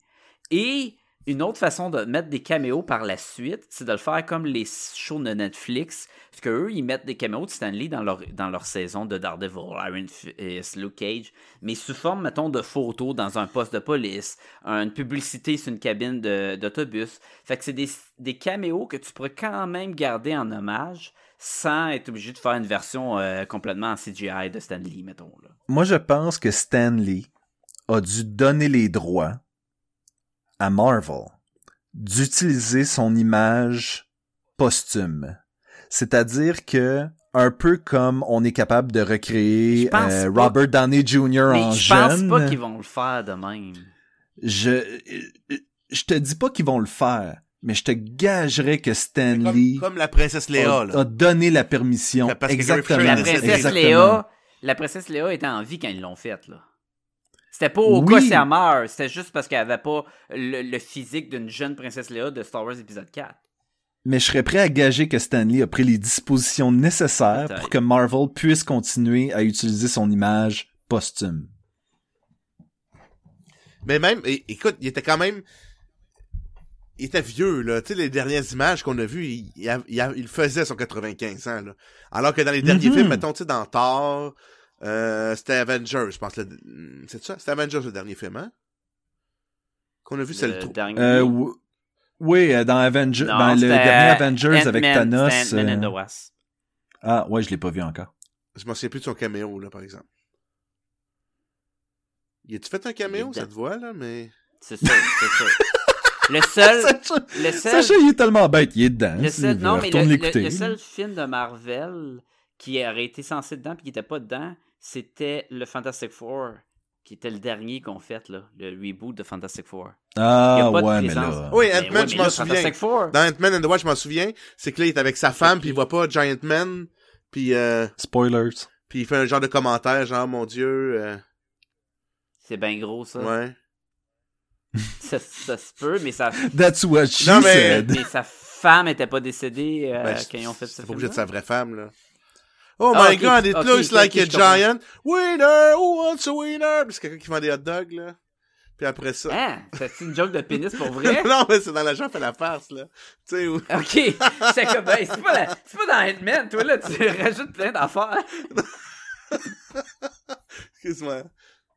Et une autre façon de mettre des caméos par la suite, c'est de le faire comme les shows de Netflix, parce qu'eux, ils mettent des caméos de Stan Lee dans leur, dans saison de Daredevil, Iron Fist, Luke Cage, mais sous forme, mettons, de photos dans un poste de police, une publicité sur une cabine d'autobus. Fait que c'est des, des caméos que tu pourrais quand même garder en hommage sans être obligé de faire une version euh, complètement en CGI de Stan Lee, mettons. Là. Moi, je pense que Stanley a dû donner les droits à Marvel d'utiliser son image posthume. C'est-à-dire que un peu comme on est capable de recréer Je pense euh, Robert Downey Jr. Mais en je pense jeune, pas qu'ils vont le faire de même. je je te dis pas qu'ils vont le faire, mais je te gagerais que Stanley Comme, comme la princesse Léa, a, là. a donné la permission. Parce Exactement. La princesse exactement. Léa, la princesse Léa était en vie quand ils l'ont faite, là. C'était pas au Oui. cas elle meurt, c'était juste parce qu'elle avait pas le, le physique d'une jeune princesse Léa de Star Wars épisode 4. Mais je serais prêt à gager que Stanley a pris les dispositions nécessaires pour que Marvel puisse continuer à utiliser son image posthume. Mais même, écoute, il était quand même... Il était vieux, là. Tu sais, les dernières images qu'on a vues, il, il, a- il a- il faisait son 95 ans, là. Alors que dans les derniers Mhm. films, mettons, tu sais, dans Thor, euh, c'était Avengers, je pense. le- C'est ça? C'était Avengers, le dernier film, hein? Qu'on a vu, c'est le trou. dernier. Euh, ou- oui, euh, dans Avengers, Non, dans le c'était dernier Avengers avec Thanos. euh. Ah, ouais, je l'ai pas vu encore. Je m'en souviens plus de son caméo, là, par exemple. Il a-tu fait un caméo, dedans. cette voix-là, mais... C'est ça, c'est ça. Le seul, Sacha, le seul, Sacha, il est tellement bête, il est dedans. le seul, non, mais le, le- le seul film de Marvel qui aurait été censé dedans puis qui était pas dedans, c'était le Fantastic Four, qui était le dernier qu'on fait, là, le reboot de Fantastic Four. Il y Ah, a pas de ouais, mais là... Oui, Ben Ant-Man, ouais, je m'en souviens. Fantastic Four. Dans Ant-Man and the Watch, je m'en souviens, c'est que là, il est avec sa femme, puis il voit pas Giant Man, puis, euh, Spoilers. puis il fait un genre de commentaire, genre, mon Dieu, euh, C'est bien gros, ça. ouais. ça. Ça se peut, mais sa, That's what she Non, mais- said. mais sa femme était pas décédée euh, Ben, quand ils ont fait ce C'est film. pas obligé de sa vraie femme, là. Oh Ah, my ok, god, it ok, looks ok, like a je giant. Winner, who wants a winner? Puis c'est quelqu'un qui vend des hot dogs, là. Puis après ça. Hein? C'est une joke de pénis pour vrai? non, mais c'est dans la jambe à la farce, là. Tu sais, où... Ok, c'est comme, ben, c'est pas, la- c'est pas dans Ant-Man, toi, là, tu rajoutes plein d'affaires. Excuse-moi.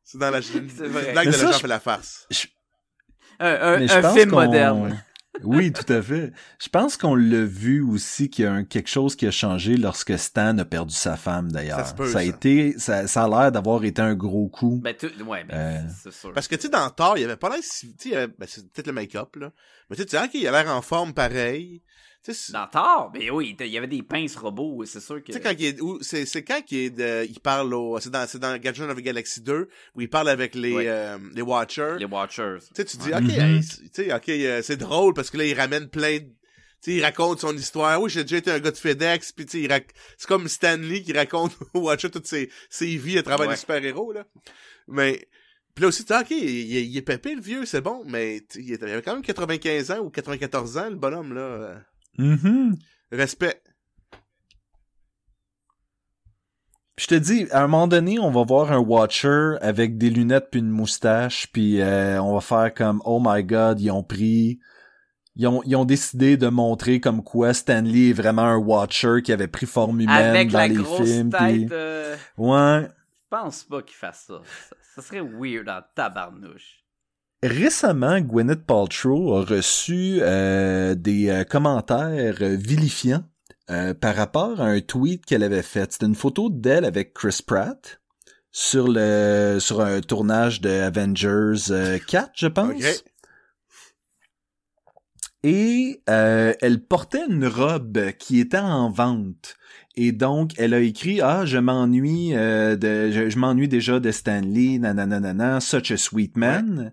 C'est dans la, C'est vrai. blague de ça, la je- jambe à la farce. Un, film moderne. Oui, tout à fait. Je pense qu'on l'a vu aussi qu'il y a un, quelque chose qui a changé lorsque Stan a perdu sa femme, d'ailleurs. Ça se peut, a ça. été, ça, ça a l'air d'avoir été un gros coup. Ben, ouais, ben, Euh. c'est sûr. Parce que, tu sais, dans Thor, il y avait pas l'air si... Tu sais, il y avait- ben, c'est peut-être le make-up, là. Mais tu sais, il a l'air en forme pareil. Dans Thor, ben oui, il y avait des pinces robots, c'est sûr que... Tu sais, quand il est, où- c'est, c'est quand il est de- il parle au, c'est dans, c'est dans Guardians of the Galaxy 2, où il parle avec les, Ouais. euh, les Watchers. Les Watchers. Tu sais, tu dis, Ouais. ok, Mhm. hey, c'est- tu sais, ok, euh, c'est drôle parce que là, il ramène plein de, tu sais, il raconte son histoire. Oui, j'ai déjà été un gars de FedEx, puis tu rac- c'est comme Stanley qui raconte aux Watchers toutes ses, ses vies à travers Ouais. les super-héros, là. Mais, puis là aussi, tu ok, il, il- il est pépé, le vieux, c'est bon, mais il avait quand même 95 ans ou 94 ans, le bonhomme, là. Mhm. Respect. Puis je te dis, à un moment donné, on va voir un Watcher avec des lunettes puis une moustache, puis euh, on va faire comme oh my god, ils ont pris, ils ont ils ont décidé de montrer comme quoi Stanley est vraiment un Watcher qui avait pris forme humaine Avec dans la les grosse films. tête, puis- euh, Ouais. je pense pas qu'il fasse ça. ça. ça serait weird en tabarnouche. Récemment, Gwyneth Paltrow a reçu euh, des euh, commentaires euh, vilifiants euh, par rapport à un tweet qu'elle avait fait. C'était une photo d'elle avec Chris Pratt sur le sur un tournage de Avengers euh, 4, je pense. Et euh, elle portait une robe qui était en vente. Et donc, elle a écrit Ah, je m'ennuie euh, de je, je m'ennuie déjà de Stanley, nanana, such a sweet man.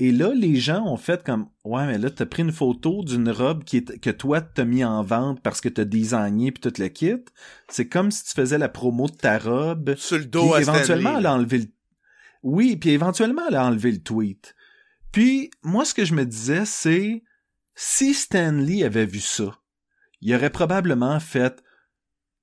Et là, les gens ont fait comme Ouais, mais là, t'as pris une photo d'une robe qui est, que toi t'as mis en vente parce que t'as designé puis tout le kit. C'est comme si tu faisais la promo de ta robe. Sur le dos à éventuellement, Stanley, elle là. a enlevé le... Oui, puis éventuellement, elle a enlevé le tweet. Puis, moi, ce que je me disais, c'est... Si Stanley avait vu ça, il aurait probablement fait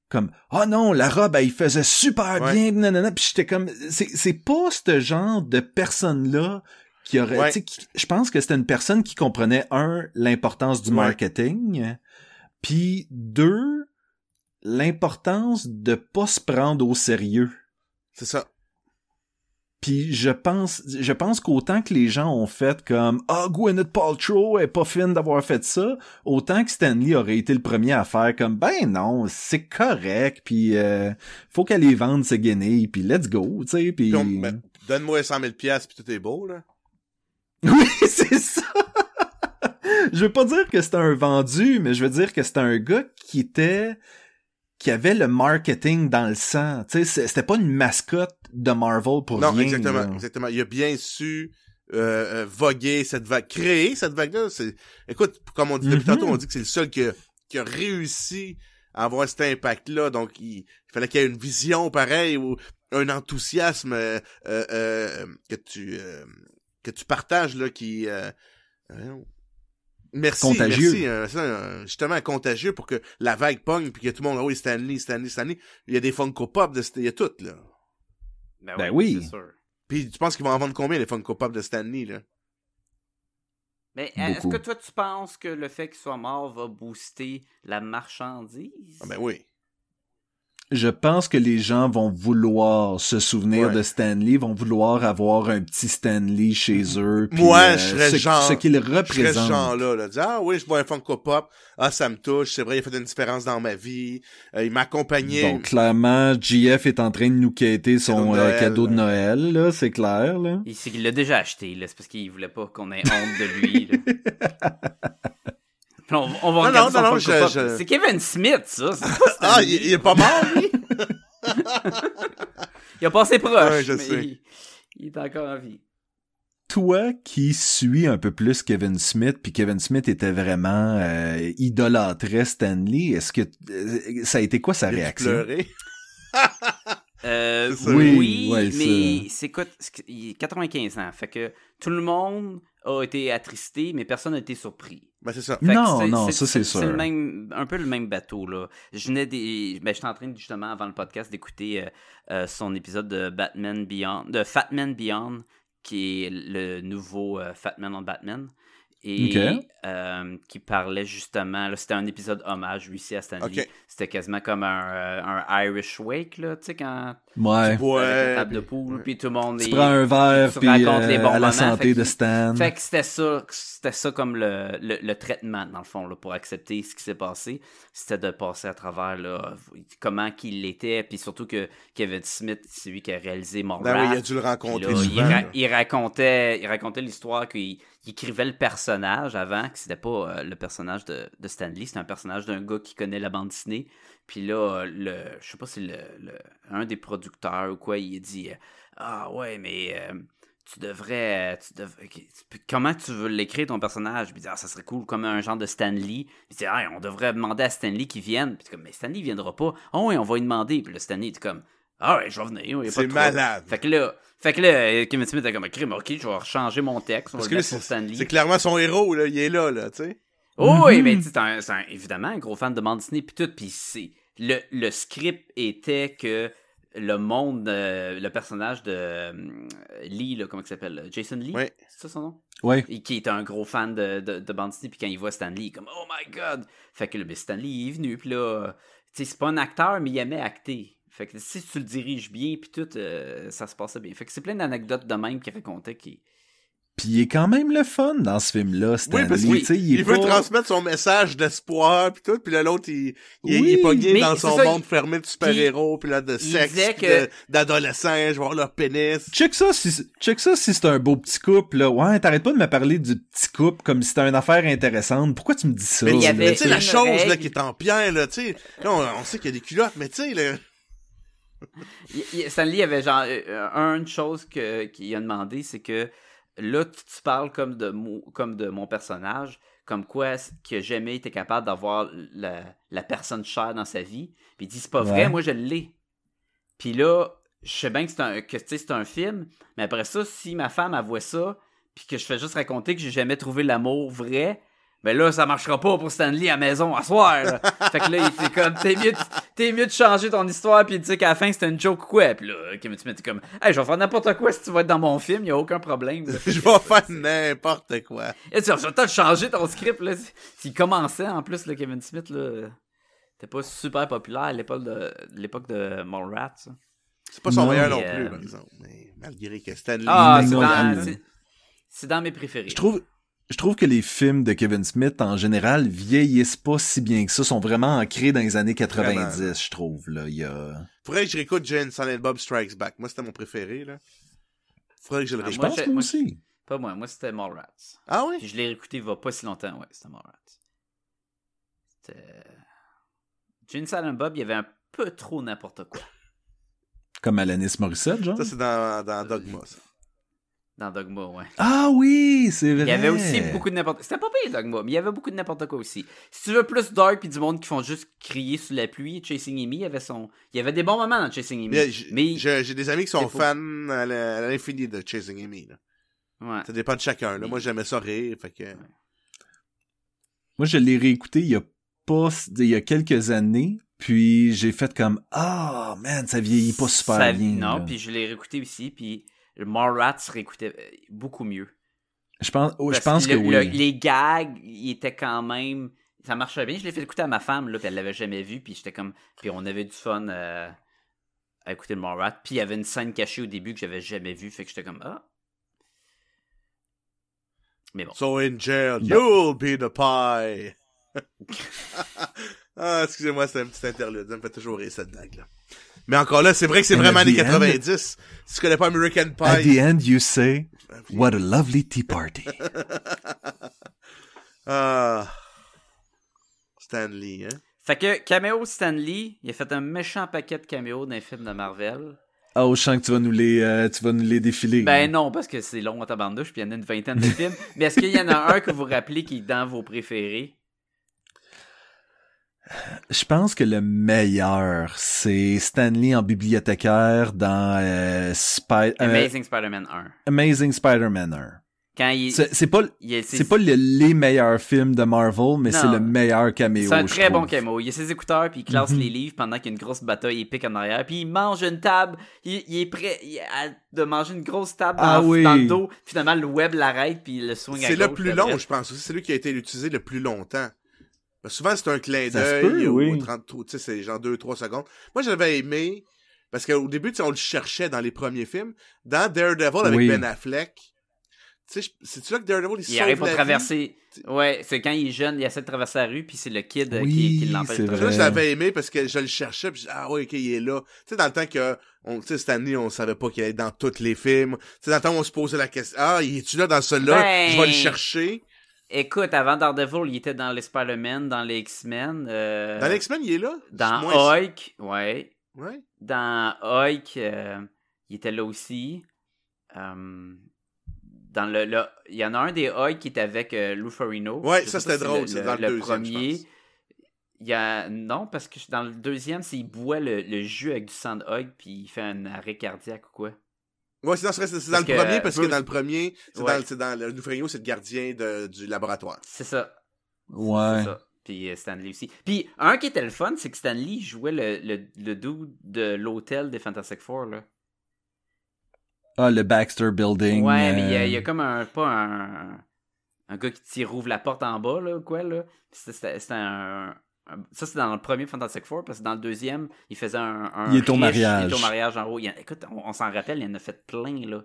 comme « Oh non, la robe, elle faisait super Ouais. bien, nanana. » Puis j'étais comme... C'est c'est pas ce genre de personne-là qui aurait... Ouais. qui- Je pense que c'était une personne qui comprenait, un, l'importance du Ouais. marketing, puis deux, l'importance de pas se prendre au sérieux. C'est ça. Puis je pense, je pense qu'autant que les gens ont fait comme ah Gwyneth Paltrow est pas fine d'avoir fait ça, autant que Stanley aurait été le premier à faire comme ben non c'est correct puis euh, faut qu'elle les vende ses guenilles puis let's go tu sais puis Puis on- ben, donne-moi 100 000 piastres puis tout est beau, là. oui c'est ça. je veux pas dire que c'était un vendu mais je veux dire que c'était un gars qui était qui avait le marketing dans le sang tu sais c'était pas une mascotte de Marvel pour non, rien exactement, là. exactement. Il a bien su euh, euh, voguer cette vague, créer cette vague-là. Écoute, comme on dit depuis tantôt, on dit que c'est le seul qui a, qui a réussi à avoir cet impact-là. Donc, il, il fallait qu'il y ait une vision pareille ou un enthousiasme euh, euh, euh, que tu euh, que tu partages là, qui euh, euh, Merci, Contagieux. merci. euh, ça, euh, justement, contagieux pour que la vague pogne puis que tout le monde, ah oui, Stanley, Stanley, Stanley. Il y a des Funko Pop de il y a tout, là. Ben oui. C'est sûr. Puis tu penses qu'ils vont en vendre combien les Funko Pop de Stanley là? Mais est-ce que toi, tu penses que le fait qu'il soit mort va booster la marchandise? Ah ben oui. Je pense que les gens vont vouloir se souvenir Ouais. de Stanley, vont vouloir avoir un petit Stanley chez eux. puis, Moi, euh, je serais ce, genre- ce qu'il Je serais ce représente. genre-là, là. Dire, ah oui, je vois un Funko Pop. Ah, ça me touche. C'est vrai, il a fait une différence dans ma vie. Euh, il m'accompagnait. Bon, clairement, JF est en train de nous quêter son Cadeau de euh, Noël. cadeau de Noël, là, c'est clair, là. Il, c'est qu'il l'a déjà acheté, là. C'est parce qu'il voulait pas qu'on ait honte de lui, là. On, on va Non, regarder non, son non, je- C'est Kevin Smith, ça. ah, il, il est pas mort, lui? Il a passé proche, Ouais, je mais sais. il, il est encore en vie. Toi qui suis un peu plus Kevin Smith, puis Kevin Smith était vraiment euh, idolâtrait Stanley, est-ce que euh, ça a été quoi sa Il réaction? Euh, C'est oui, Oui, ouais, mais c'est quoi? c'est- Il est 95 ans. Fait que tout le monde a été attristé, mais personne n'a été surpris. Ben, c'est ça. Fait Non, c'est- non, ça, c'est sûr. même, un peu le même bateau, là. Je venais des. Ben, j'étais en train, justement, avant le podcast, d'écouter euh, euh, son épisode de Batman Beyond, de Fatman Beyond, qui est le nouveau euh, Fatman on Batman. Et euh, qui parlait justement, c'était un épisode hommage, lui, ici, à Stanley. Ok. C'était quasiment comme un, euh, un Irish Wake, là, tu sais, quand. Ouais. avec la Ouais. table de poule, puis tout le monde Tu est- prends un verre, tu puis racontes les euh, bons à la moments, santé fait de que- Stan. Fait que c'était ça, c'était ça comme le, le, le traitement, dans le fond, là, pour accepter ce qui s'est passé. C'était de passer à travers là, comment qu'il était, puis surtout que Kevin Smith, c'est lui qui a réalisé Mallrats. Ben oui, il a dû le rencontrer là, il, souvent. ra- là. il racontait, il racontait l'histoire qu'il il écrivait le personnage avant, que c'était pas euh, le personnage de, de Stanley, c'était un personnage d'un gars qui connaît la bande dessinée. Puis là, euh, le, je sais pas si le, le- un des producteurs ou quoi, il dit euh, Ah ouais, mais tu devrais. Tu ok, comment tu veux l'écrire ton personnage? Puis il dit Ah, ça serait cool comme un genre de Stanley. Puis il dit Ah, on devrait demander à Stanley qu'il vienne. Puis comme Mais Stanley viendra pas. Oh oui, on va lui demander. Puis là, Stanley était comme Ah ouais, je vais venir. C'est malade. Fait que là, fait que là, euh, Kevin Smith a comme crime, ok, je vais changer mon texte, on Parce va que le c'est Stanley. c'est clairement son héros, là. Il est là, là, tu sais. Oh, oui, Mhm. mais tu sais, c'est un, c'est un- évidemment un gros fan de bande dessinée puis tout, puis c'est le, le script était que le monde, euh, le personnage de euh, Lee, là, comment il s'appelle, Jason Lee, Ouais. c'est ça son nom? Ouais. Et qui est un gros fan de, de, de bande dessinée, puis quand il voit Stanley, il est comme Oh my god! Fait que là, ben, Stanley il est venu, puis là, tu sais, c'est pas un acteur, mais il aimait acter. Fait que si tu le diriges bien, puis tout, euh, ça se passait bien. Fait que c'est plein d'anecdotes de même qu'il racontait qui. Puis il est quand même le fun dans ce film-là, Stanley. Oui, parce Oui. Tu sais, qu'il est veut pas- transmettre son message d'espoir, puis tout, puis là, l'autre, il, il, Oui, il est pogné dans son ça, monde il- fermé de super-héros, puis là, de il sexe, que- d'adolescents, je vais voir leur pénis. Check ça si check ça si c'est un beau petit couple là. Ouais, t'arrêtes pas de me parler du petit couple comme si c'était une affaire intéressante. Pourquoi tu me dis ça Mais il y là? avait- tu sais, la chose, là, qui est en pierre, là, tu sais, on, on sait qu'il y a des culottes, mais tu sais, là, Il- il- Stanley avait genre euh, une chose que qu'il a demandé, c'est que là tu, tu parles comme de mo- comme de mon personnage, comme quoi qu'il a jamais été capable d'avoir la, la personne chère dans sa vie. Puis il dit c'est pas vrai, moi je l'ai. Puis là, je sais bien que c'est un que c'est un film, mais après ça, si ma femme elle voit ça, puis que je fais juste raconter que j'ai jamais trouvé l'amour vrai. Ben là, ça marchera pas pour Stanley à la maison à soir. là. fait que là, il était comme, t'es mieux, de- t'es mieux de changer ton histoire puis de dire qu'à la fin c'était une joke ou quoi? Puis là, Kevin Smith est comme, hey, je vais faire n'importe quoi si tu vas être dans mon film, y a aucun problème. là. je vais faire n'importe quoi. Et tu vas peut-être changer ton script là. S'il commençait en plus, là, Kevin Smith, là, t'es pas super populaire à l'époque de l'époque de. C'est pas son Non, meilleur non mais, plus, euh, par exemple. Mais malgré que Stanley... Ah, Mais dans, c'est dans mes préférés. Je trouve je trouve que les films de Kevin Smith en général vieillissent pas si bien que ça, sont vraiment ancrés dans les années 90, Vraiment. je trouve là, il y a Faudrait que je réécoute Jane Silent Bob Strikes Back. Moi, c'était mon préféré, là. Faudrait que je le Ah, je réécoute. pense j'ai- moi moi, aussi. Pas moi, moi c'était Mallrats. Ah oui? Puis je l'ai réécouté il va pas si longtemps, ouais, c'était Mallrats. C'était. Jane Silent Bob, il y avait un peu trop n'importe quoi Comme Alanis Morissette, genre? Ça, c'est dans, dans Dogma, ça. Dans Dogma, ouais. Ah oui, c'est vrai. Il y avait aussi beaucoup de n'importe C'était pas pire Dogma, mais il y avait beaucoup de n'importe quoi aussi. Si tu veux plus dark puis du monde qui font juste crier sous la pluie, Chasing Amy, il y avait son. Il y avait des bons moments dans Chasing Amy. Mais j'ai des amis qui sont fans à l'infini de Chasing Amy. Là. Ouais. Ça dépend de chacun. Là. Moi, j'aimais ça rire. Fait que... Moi, je l'ai réécouté il y a pas, il y a quelques années, puis j'ai fait comme, ah, man, ça vieillit pas super Ça- bien. Non, là. puis je l'ai réécouté aussi, puis Mallrats se réécoutait euh, beaucoup mieux. Je pense, oh, je pense que le- oui. le- les gags, ils étaient quand même. ça marchait bien. Je l'ai fait écouter à ma femme, là, puis elle l'avait jamais vu, puis j'étais comme. Puis on avait du fun euh, à écouter le Morat. Puis il y avait une scène cachée au début que j'avais jamais vue, fait que j'étais comme Ah. Mais bon. So in jail, you'll be the pie. ah, excusez-moi, c'est un petit interlude. Ça me fait toujours rire cette blague-là. Mais encore là, c'est vrai que c'est vraiment end- 90. Si tu connais pas American At the Pie? end, you say, what a lovely tea party. Ah. Stanley, hein? Fait que caméo Stanley, il a fait un méchant paquet de caméos dans les films de Marvel. Oh, je sens que tu vas nous les, euh, tu vas nous les défiler. Ben non, parce que c'est long en tabarnouche, puis il y en a une vingtaine de films. Mais est-ce qu'il y en a un que vous vous rappelez qui est dans vos préférés? Je pense que le meilleur, c'est Stanley en bibliothécaire dans euh, Spy- euh, Amazing Spider-Man 1. Amazing Spider-Man 1. Quand il... C'est c'est pas, c'est pas le- les meilleurs films de Marvel, mais Non. c'est le meilleur caméo. C'est un je très bon camo. Il a ses écouteurs, puis il classe Mhm. les livres pendant qu'il y a une grosse bataille épique en arrière. Puis il mange une table. Il, il est prêt il- à- de manger une grosse table dans, Ah oui. dans le dos. Finalement, le web l'arrête, puis il le swing à C'est le gauche, plus long, je pense. aussi. C'est lui qui a été utilisé le plus longtemps. Que souvent, c'est un clin d'œil ou oui. 30, tu sais, c'est genre 2-3 secondes. Moi, j'avais aimé, parce qu'au début, tu sais, on le cherchait dans les premiers films. Dans Daredevil avec Oui. Ben Affleck, tu sais, c'est-tu là que Daredevil, il, Il sauve arrive pour la vie? traverser. Ouais, c'est quand il est jeune, il essaie de traverser la rue, puis c'est le kid euh, Oui, qui, qui l'empêche là, je l'avais aimé parce que je le cherchais, puis je ah oui, ok, il est là. Tu sais, dans le temps que, on, tu sais, cette année, on savait pas qu'il allait dans tous les films. Tu sais, dans le temps où on se posait la question, ah, il est-tu là dans celui-là? Ben- Je vais le chercher. Écoute, avant Daredevil, il était dans les Spider-Man, dans les X-Men. euh, Dans l'X-Men, il est là? Dans Hulk, ouais. Ouais. Dans Hulk, euh, il était là aussi. Euh, dans le, le- il y en a un des Hulk qui était avec euh, Lou Ferrigno. Ouais, Je ça, c'était drôle, le- c'est dans le le deuxième, je premier. pense. Il y a non parce que dans le deuxième, c'est il boit le, le jus avec du sang de Hulk puis il fait un arrêt cardiaque ou quoi. Ouais, c'est dans, c'est- c'est dans Parce le premier, parce que Bruce- dans le premier, c'est Ouais. dans, c'est dans le Loufrigno, c'est le gardien de, du laboratoire. C'est ça. Ouais. C'est ça. Puis euh, Stanley aussi. Puis un qui était le fun, c'est que Stanley jouait le, le, le dude de l'hôtel des Fantastic Four là. Ah, le Baxter Building. Ouais, mais il y, a, euh, il y a comme un. Pas un. Un gars qui tire, ouvre la porte en bas, là, ou quoi, là. C'était- C'était c'était un, un- Ça, c'est dans le premier Fantastic Four, parce que dans le deuxième, il faisait un. un Il est au mariage. Il est au mariage en haut. Il écoute, on, on s'en rappelle, il en a fait plein, là.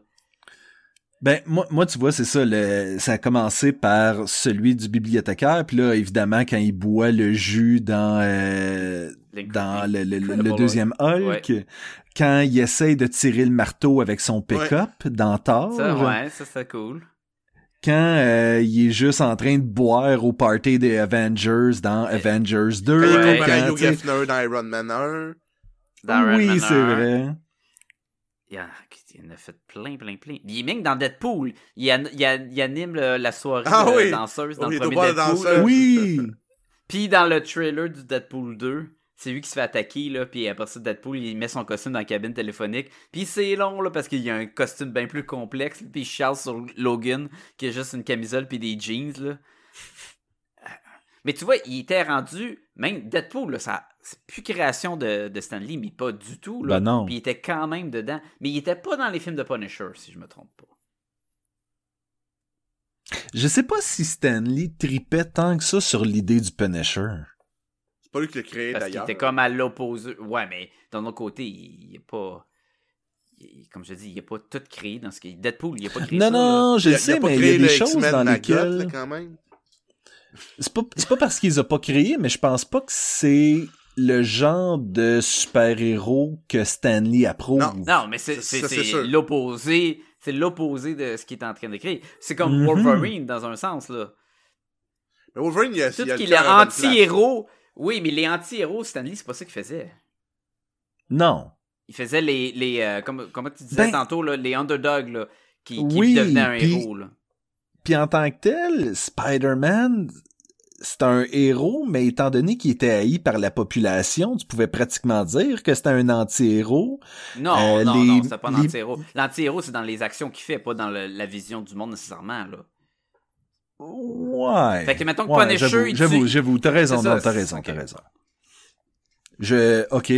Ben moi, moi tu vois c'est ça le ça a commencé par celui du bibliothécaire puis là évidemment quand il boit le jus dans euh, dans le, le- le- le Incredible deuxième Hulk quand il essaye de tirer le marteau avec son pick-up dans Thor Ça, ouais, ça, c'était cool. Quand euh, il est juste en train de boire au party des Avengers dans Avengers 2 Quand il Ouais. à quand, Hugh Gaffner dans Iron Man 1. Dans Iron oui c'est 1. vrai Il en, il en a fait plein, plein, plein. Il est même dans Deadpool. Il, an- il, an- il anime le- la soirée Ah de oui. danseuse dans Oui, le premier Deadpool. danseuse. oui Puis dans le trailer du Deadpool 2, c'est lui qui se fait attaquer, là, puis après ça, Deadpool, il met son costume dans la cabine téléphonique. Puis c'est long, là, parce qu'il y a un costume bien plus complexe, puis il sur Logan, qui a juste une camisole puis des jeans, là. Mais tu vois, il était rendu, même Deadpool, là, ça, c'est plus création de, de Stan Lee, mais pas du tout, là. Ben non. Puis il était quand même dedans. Mais il était pas dans les films de Punisher, si je me trompe pas. je sais pas si Stanley tripait tant que ça sur l'idée du Punisher C'est pas lui qui l'a créé Parce qu'il d'ailleurs. était comme à l'opposé. Ouais, mais d'un autre côté, il n'est pas. il- comme je dis, il n'a pas tout créé dans ce qui. Deadpool, il n'a pas créé non ça. là. non je Il sais mais il y créé a des choses dans lesquelles là, quand même. C'est pas, c'est pas parce qu'ils ont pas créé, mais je pense pas que c'est le genre de super-héros que Stanley approuve. Non. Non, mais c'est, l'opposé. C'est l'opposé de ce qu'il est en train de créer. C'est comme Mhm. Wolverine dans un sens, là. Mais Wolverine, il a, Tout il a le qu'il est anti-héros. Oui, mais les anti-héros, Stanley, c'est pas ça qu'il faisait. Non. Il faisait les. les euh, comme, comment tu disais Ben- tantôt, là, les underdogs, là, qui, qui Oui, devenaient un héros, là. Puis en tant que tel, Spider-Man, c'est un héros, mais étant donné qu'il était haï par la population, tu pouvais pratiquement dire que c'était un anti-héros. Non, Euh, non, les- non, c'est pas un les- anti-héros. L'anti-héros, c'est dans les actions qu'il fait, pas dans le- la vision du monde nécessairement, là. Ouais. Fait que mettons que Ouais, Punisher, j'avoue, il J'avoue, tue- j'avoue, t'as raison, t'as raison, ok. t'as raison. Je, ok.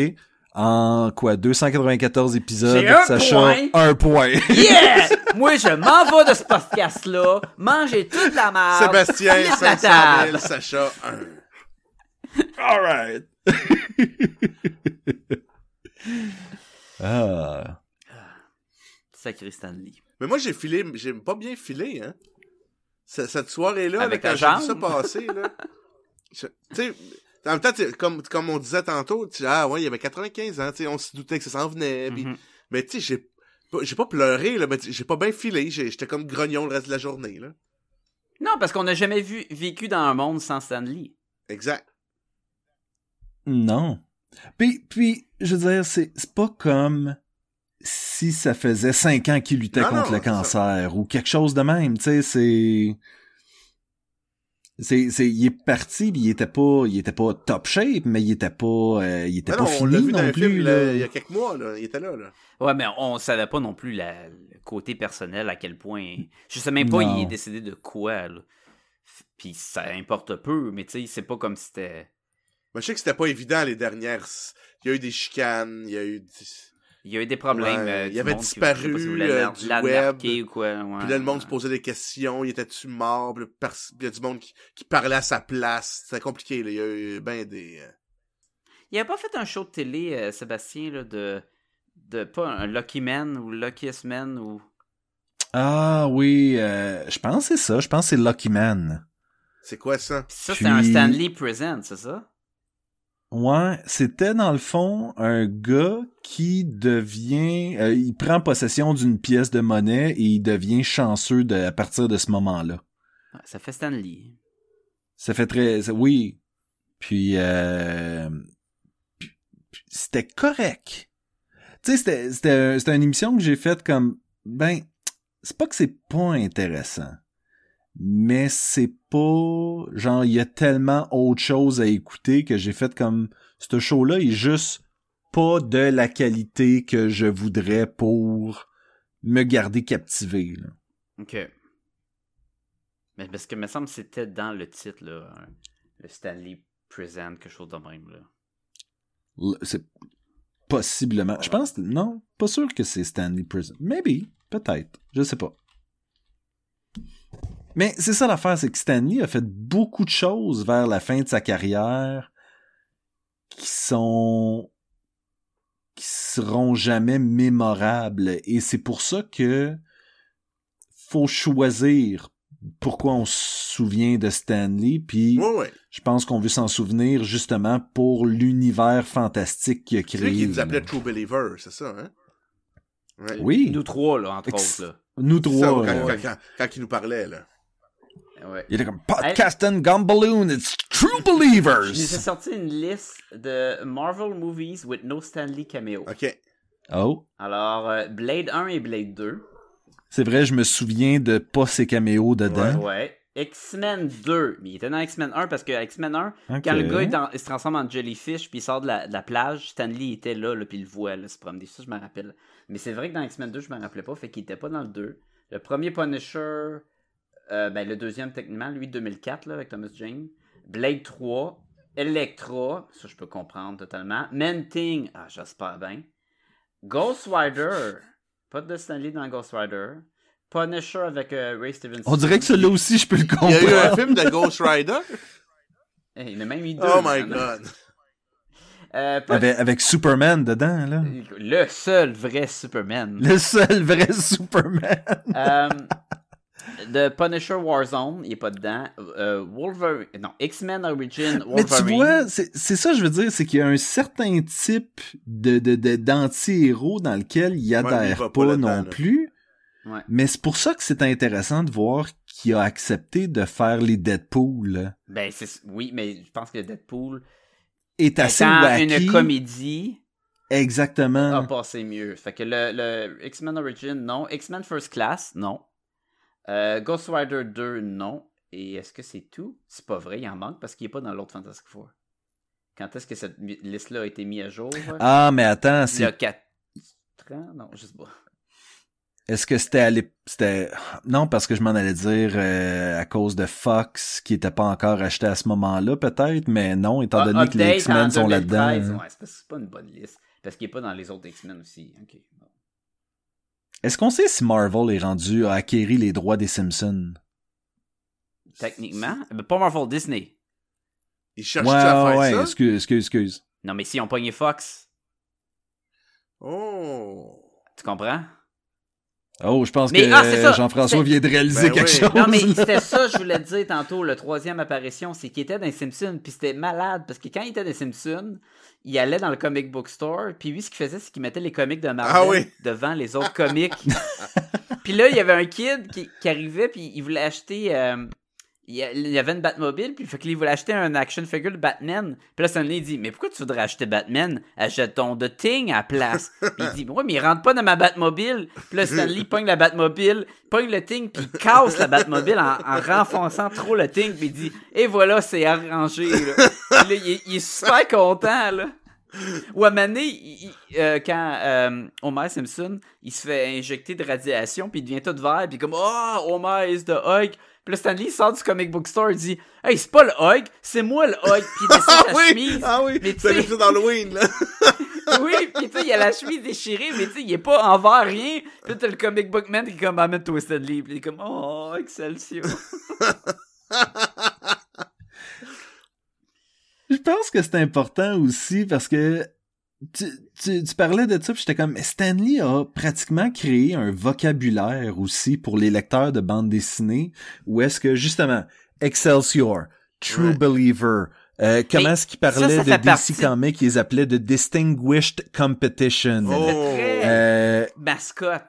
En quoi, 294 épisodes, un Sacha, point. un point. Yeah! Moi, je m'en vais de ce podcast-là, manger toute la merde. Sébastien, finir la 500 table. 000, Sacha, 1. Alright. ah. Sacré Stanley. Mais moi, j'ai filé, j'ai pas bien filé, hein. Ce- Cette soirée-là, là, Avec quand ta j'ai vu ça jambe? passer, là. Tu sais, en même temps, comme, comme on disait tantôt, tu ah ouais, il y avait 95 ans, tu sais, on se doutait que ça s'en venait, Mhm. mais tu sais, j'ai, pas- j'ai pas pleuré, là, mais j'ai pas bien filé, j'étais comme grognon le reste de la journée, là. Non, parce qu'on n'a jamais vu, vécu dans un monde sans Stanley. Exact. Non. Puis, puis je veux dire, c'est c'est pas comme si ça faisait cinq ans qu'il luttait Non, contre non, le cancer ou quelque chose de même, tu sais, c'est... C'est, c'est, il est parti, puis il était pas, il était pas top shape, mais il était pas, euh, il était pas non, on l'a fini vu non plus, film, là. il y a quelques mois, là, il était là, là. Ouais, mais on savait pas non plus la- le côté personnel, à quel point. Je sais même pas, Non. il est décédé de quoi, là. Puis ça importe peu, mais tu sais, c'est pas comme si c'était. Mais je sais que c'était pas évident, les dernières, il y a eu des chicanes, il y a eu, Il y a eu des problèmes. Ouais, euh, il avait qui- disparu, je sais pas si vous voulez euh, du web. ou quoi. ouais, Puis là, le monde ouais. se posait des questions, il était-tu mort, puis là, il y a du monde qui, qui parlait à sa place, c'était compliqué, là, il y a eu ben des... euh, Il a pas fait un show de télé, euh, Sébastien, là, de. de pas un Lucky Man ou Luckiest Man ou. Ah oui, euh, je pense que c'est ça, je pense que c'est Lucky Man. C'est quoi ça? Puis ça, c'était un Stanley Present, c'est ça? Ouais, c'était dans le fond un gars qui devient, euh, il prend possession d'une pièce de monnaie et il devient chanceux de, à partir de ce moment-là. Ça fait Stanley. Ça fait très, ça- oui. Puis, euh, c'était correct. Tu sais, c'était, c'était, c'était une émission que j'ai faite comme, ben, c'est pas que c'est pas intéressant, mais c'est pas, genre, il y a tellement autre chose à écouter que j'ai fait comme, ce show-là est juste pas de la qualité que je voudrais pour me garder captivé, là. Ok. Mais parce que me semble que c'était dans le titre, là. Le Stanley Present, quelque chose de même, là. C'est possiblement. Je pense. Non, pas sûr que c'est Stanley Prison. Maybe. Peut-être. Je sais pas. Mais c'est ça l'affaire, c'est que Stanley a fait beaucoup de choses vers la fin de sa carrière qui sont qui seront jamais mémorables et c'est pour ça que faut choisir pourquoi on se souvient de Stanley puis Ouais, ouais. je pense qu'on veut s'en souvenir justement pour l'univers fantastique qu'il a C'est créé. lui qui nous appelait là. True Believer, c'est ça, hein? Ouais. Oui, Nous trois, là, entre Ex- autres, nous C'est trois. ça, quand, là. quand, quand, quand il nous parlait, là. Ouais. Il était comme Podcast and Gumballoon, it's True Believers. Je nous ai sorti une liste de Marvel movies with no Stanley cameo. OK. Oh, Alors, euh, Blade 1 et Blade 2. c'est vrai, je me souviens de pas ses caméos dedans. Ouais. X-Men 2. Mais il était dans X-Men 1 parce que X-Men 1, Ok. quand le gars il, dans- il se transforme en jellyfish puis il sort de la, de la plage, Stanley était là, là puis il le voit là, se promener. Ça, je me rappelle. Mais c'est vrai que dans X-Men 2, je me rappelais pas, fait qu'il était pas dans le 2. Le premier Punisher, euh, ben le deuxième techniquement, lui 2004 là, avec Thomas Jane. Blade 3, Electra, ça je peux comprendre totalement. Man-Thing, ah j'espère bien. Ghost Rider, pas de Stanley dans Ghost Rider. Punisher avec euh, Ray Stevenson. On dirait que celui-là aussi, je peux le Il y a eu comprendre. un film de Ghost Rider? Eh, il y en a même eu deux. Oh my god. Euh, pas- Avec, avec Superman dedans, là. Le seul vrai Superman. Le seul vrai Superman. Euh, The Punisher Warzone, il est pas dedans. Euh, Wolverine. Non, X-Men Origin Wolverine. Mais tu vois, c'est ça, je veux dire, c'est qu'il y a un certain type de de- de- d'anti-héros dans lequel il adhère va pas pas, non là. plus. Ouais. Mais c'est pour ça que c'est intéressant de voir qu'il a accepté de faire les Deadpool. Ben, c'est... Oui, mais je pense que Deadpool, Est assez wacky. une comédie, Exactement. a passé mieux. Fait que le, le X-Men Origin, non. X-Men First Class, non. Euh, Ghost Rider 2, non. Et est-ce que c'est tout? C'est pas vrai, il en manque parce qu'il est pas dans l'autre Fantastic Four. Quand est-ce que cette liste-là a été mise à jour? Ah, mais attends, Il y a c'est 4 ans? Non, je sais pas. est-ce que c'était à c'était non parce que je m'en allais dire euh, à cause de Fox qui était pas encore acheté à ce moment-là peut-être, mais non étant Ah, donné que les X-Men en sont 2013, là-dedans. Ouais, c'est c'est pas une bonne liste. Parce qu'il est pas dans les autres X-Men aussi. Ok. bon. Est-ce qu'on sait si Marvel est rendu à acquérir les droits des Simpsons? Techniquement, ben, pas Marvel, Disney. Ils cherchent Ouais, à faire ouais, ça? excuse, excuse, excuse. Non, mais si on pogné Fox, Oh. tu comprends? Oh, je pense Mais, que ah, c'est ça. Jean-François vient de réaliser Ben quelque oui. chose. Non, mais c'était ça, je voulais te dire tantôt, le troisième apparition, c'est qu'il était dans les Simpsons, puis c'était malade, parce que quand il était dans les Simpsons, il allait dans le comic book store, puis lui, ce qu'il faisait, c'est qu'il mettait les comics de Marvel Ah oui. devant les autres comics. puis là, il y avait un kid qui, qui arrivait, puis il voulait acheter... euh, il y il avait une Batmobile, puis fait qu'il voulait acheter un action figure de Batman. Puis là, Stanley il dit Mais pourquoi tu voudrais acheter Batman? Achète ton de Thing à la place. Puis il dit Ouais, mais il rentre pas dans ma Batmobile. Puis là, Stanley pogne la Batmobile, pogne le Thing, puis il casse la Batmobile en, en renfonçant trop le Thing. Puis il dit Et voilà, c'est arrangé. Là. Puis là, il, est- il est super content, là. Ou à un moment donné, il- il- euh, quand euh, Homer Simpson, il se fait injecter de radiation, puis il devient tout vert, puis comme Oh, Homer is the Hulk. Puis là, Stanley sort du comic book store, il dit Hey, c'est pas le Hulk, c'est moi le Hulk. Puis il descend Ah sa oui! chemise. Ah oui! Mais C'est d'Halloween, là. oui, puis tu sais, il a la chemise déchirée, mais tu sais, il est pas envers rien. Puis t'as le comic book man qui est comme Amène toi Stanley. Puis il est comme Oh, Excelsior. Je pense que c'est important aussi parce que tu, tu, tu parlais de ça, puis j'étais comme, Stanley a pratiquement créé un vocabulaire aussi pour les lecteurs de bande dessinée, où est-ce que, justement, Excelsior, True Ouais. Believer, euh, comment est-ce qu'ils parlaient ça de DC partie- Comics, ils les appelaient de Distinguished Competition. Oh. très- Euh, Mascotte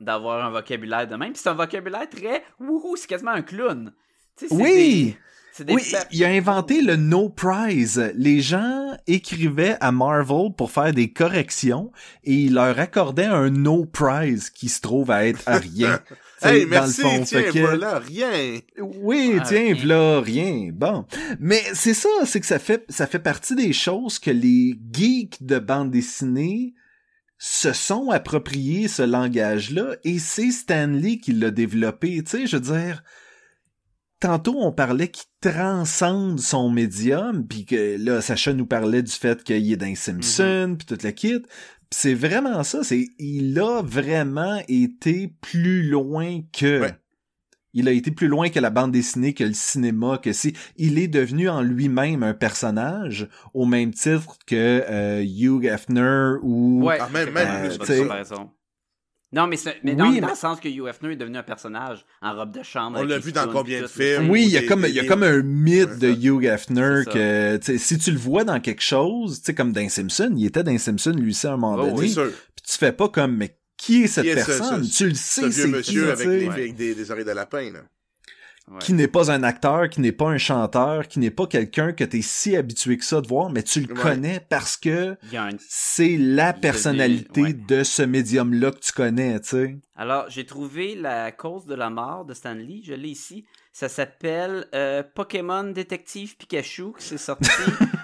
d'avoir un vocabulaire de même. Puis c'est un vocabulaire très wouhou, c'est quasiment un clown. Tu sais, c'est Oui! des- des Oui, il a inventé le no prize. Les gens écrivaient à Marvel pour faire des corrections et il leur accordait un no prize qui se trouve à être à rien. Hey, dans merci, le fond, tiens, que- voilà, rien. Oui, Ah, tiens, rien. v'là rien. Bon. Mais c'est ça, c'est que ça fait, ça fait partie des choses que les geeks de bande dessinée se sont appropriés ce langage-là et c'est Stanley qui l'a développé. Tu sais, je veux dire, tantôt on parlait qu'il transcende son médium, puis que là, Sacha nous parlait du fait qu'il est dans Simpson, puis toute la kit. C'est vraiment ça, c'est il a vraiment été plus loin que Ouais. il a été plus loin que la bande dessinée, que le cinéma, que c'est il est devenu en lui-même un personnage au même titre que euh, Hugh Hefner ou Ouais, Ah, même- c'est même pas- Non, mais, c'est- mais non, Oui, mais dans mais- le sens que Hugh Hefner est devenu un personnage en robe de chambre. On l'a vu dans combien de films? Oui, il y a comme il y a comme un mythe de. Hugh Hefner que tu sais, si tu le vois dans quelque chose, tu sais comme dans Simpson, il était dans Simpson lui aussi à un moment Oh, donné, sûr. puis tu fais pas comme mais qui est cette Qui est ce- personne? Ce- Tu le Ce sais vieux c'est qui, monsieur avec, les, Ouais. avec des, des oreilles de lapin, là. Ouais. qui n'est pas un acteur, qui n'est pas un chanteur, qui n'est pas quelqu'un que t'es si habitué que ça de voir, mais tu le Ouais. connais parce que c'est la personnalité ouais. de ce médium-là que tu connais, tu sais. Alors, j'ai trouvé la cause de la mort de Stanley. Je l'ai ici. Ça s'appelle euh, Pokémon Détective Pikachu. qui s'est sorti